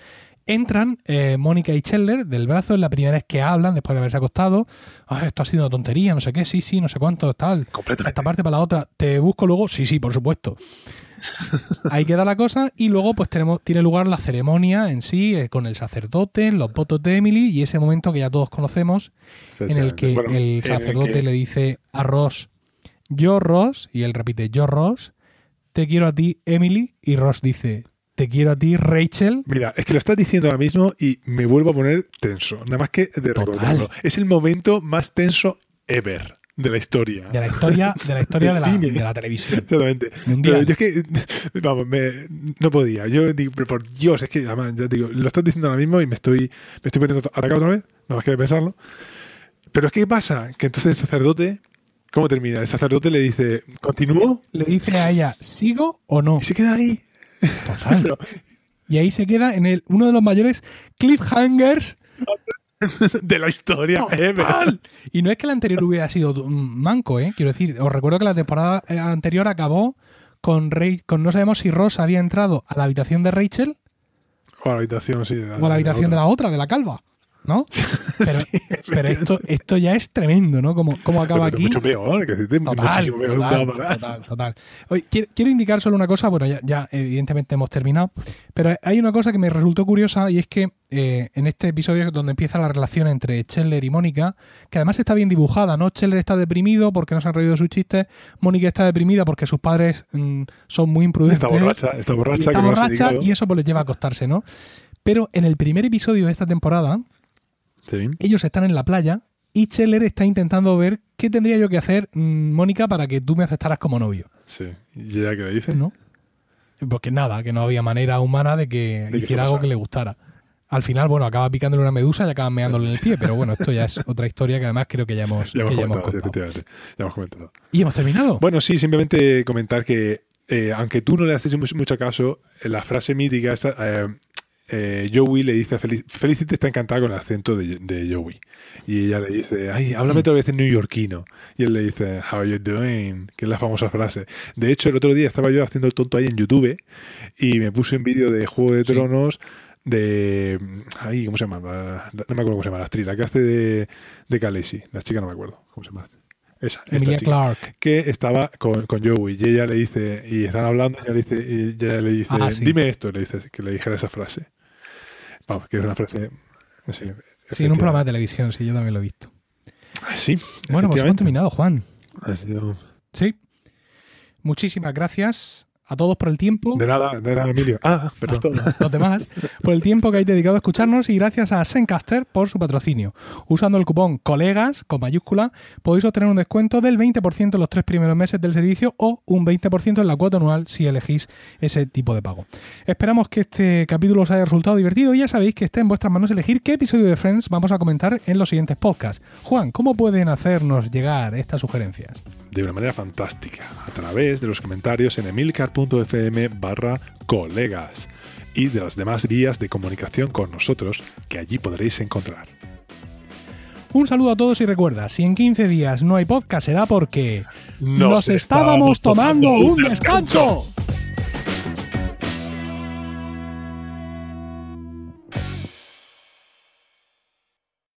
Entran eh, Mónica y Scheller del brazo, es la primera vez que hablan después de haberse acostado. Ah, esto ha sido una tontería, no sé qué, sí, sí, no sé cuánto, tal. Esta parte para la otra. ¿Te busco luego? Sí, sí, por supuesto. [LAUGHS] Ahí queda la cosa y luego pues tenemos, tiene lugar la ceremonia en sí eh, con el sacerdote, los votos de Emily y ese momento que ya todos conocemos en el que el sacerdote le dice a Ross, yo Ross, y él repite, yo Ross, te quiero a ti Emily y Ross dice, te quiero a ti, Rachel. Mira, es que lo estás diciendo ahora mismo y me vuelvo a poner tenso. Nada más que de recordarlo. Es el momento más tenso ever de la historia. De la historia, de la historia [LAUGHS] de la, de la televisión. Exactamente. yo es que, vamos, me, no podía. Yo digo, pero por Dios, es que además, ya te digo, lo estás diciendo ahora mismo y me estoy, me estoy poniendo atacado otra vez, nada más que de pensarlo. Pero es que ¿qué pasa? Que entonces el sacerdote, ¿cómo termina? El sacerdote le dice, ¿continúo? Le dice a ella, ¿sigo o no? Y se queda ahí. Total. y ahí se queda en el, uno de los mayores cliffhangers [LAUGHS] de la historia. Y no es que el anterior hubiera sido manco, ¿eh? Quiero decir, os recuerdo que la temporada eh, anterior acabó con, con no sabemos si Ross había entrado a la habitación de Rachel. O a la habitación, sí. o a la habitación de la otra, de la calva. ¿No? [LAUGHS] Pero, esto, esto ya es tremendo, ¿no? Como, como acaba aquí. mucho peor, que total, total, total, quiero, indicar solo una cosa, bueno, ya, evidentemente hemos terminado, pero hay una cosa que me resultó curiosa y es que eh, en este episodio donde empieza la relación entre Scheller y Mónica, que además está bien dibujada, ¿no? Scheller está deprimido porque no se han reído de sus chistes, Mónica está deprimida porque sus padres mm, son muy imprudentes. Está borracha, está borracha. Está borracha y eso pues les lleva a acostarse, ¿no? Pero en el primer episodio de esta temporada, ellos están en la playa y Scheller está intentando ver qué tendría yo que hacer, mm, Mónica, para que tú me aceptaras como novio. Sí. ¿Y ella qué le dice? ¿No? Porque nada, que no había manera humana de que hiciera algo que le gustara. Al final, bueno, acaba picándole una medusa y acaba meándole en el pie, pero bueno, esto ya es otra historia que además creo que ya hemos, [LAUGHS] ya hemos, comentado, Ya hemos comentado. ¿Y hemos terminado? Bueno, sí, simplemente comentar que, eh, aunque tú no le haces mucho, caso, la frase mítica esta, eh, eh, Joey le dice a Felicity está encantada con el acento de, Joey. Y ella le dice, ay, háblame otra vez en neoyorquino. Y él le dice, how are you doing? Que es la famosa frase. De hecho, el otro día estaba yo haciendo el tonto ahí en YouTube y me puse un vídeo de Juego de Tronos de... Ay, ¿cómo se llama? no me acuerdo cómo se llama la actriz, la que hace de, de Khaleesi. La chica no me acuerdo cómo se llama. Esa, Emilia Clark. Que estaba con, con, Joey y ella le dice, y están hablando, y ella le dice, y ella le dice ah, dime esto, le dice que le dijera esa frase. Vamos, que es una frase. Sí, sí, en un programa de televisión, sí, yo también lo he visto. Ah, sí. Bueno, pues hemos terminado, Juan. Ha sido... Sí. Muchísimas gracias a todos por el tiempo. De nada, de nada, Emilio. Ah, perdón. A los demás, por el tiempo que hay dedicado a escucharnos y gracias a Sencaster por su patrocinio. Usando el cupón colegas con mayúscula podéis obtener un descuento del 20% en los tres primeros meses del servicio o un 20% en la cuota anual si elegís ese tipo de pago. Esperamos que este capítulo os haya resultado divertido y ya sabéis que está en vuestras manos elegir qué episodio de Friends vamos a comentar en los siguientes podcasts. Juan, ¿cómo pueden hacernos llegar estas sugerencias? De una manera fantástica, a través de los comentarios en emilcar.com fm barra colegas y de las demás vías de comunicación con nosotros que allí podréis encontrar. Un saludo a todos y recuerda, si en 15 días no hay podcast será porque nos, estábamos, tomando, un descanso.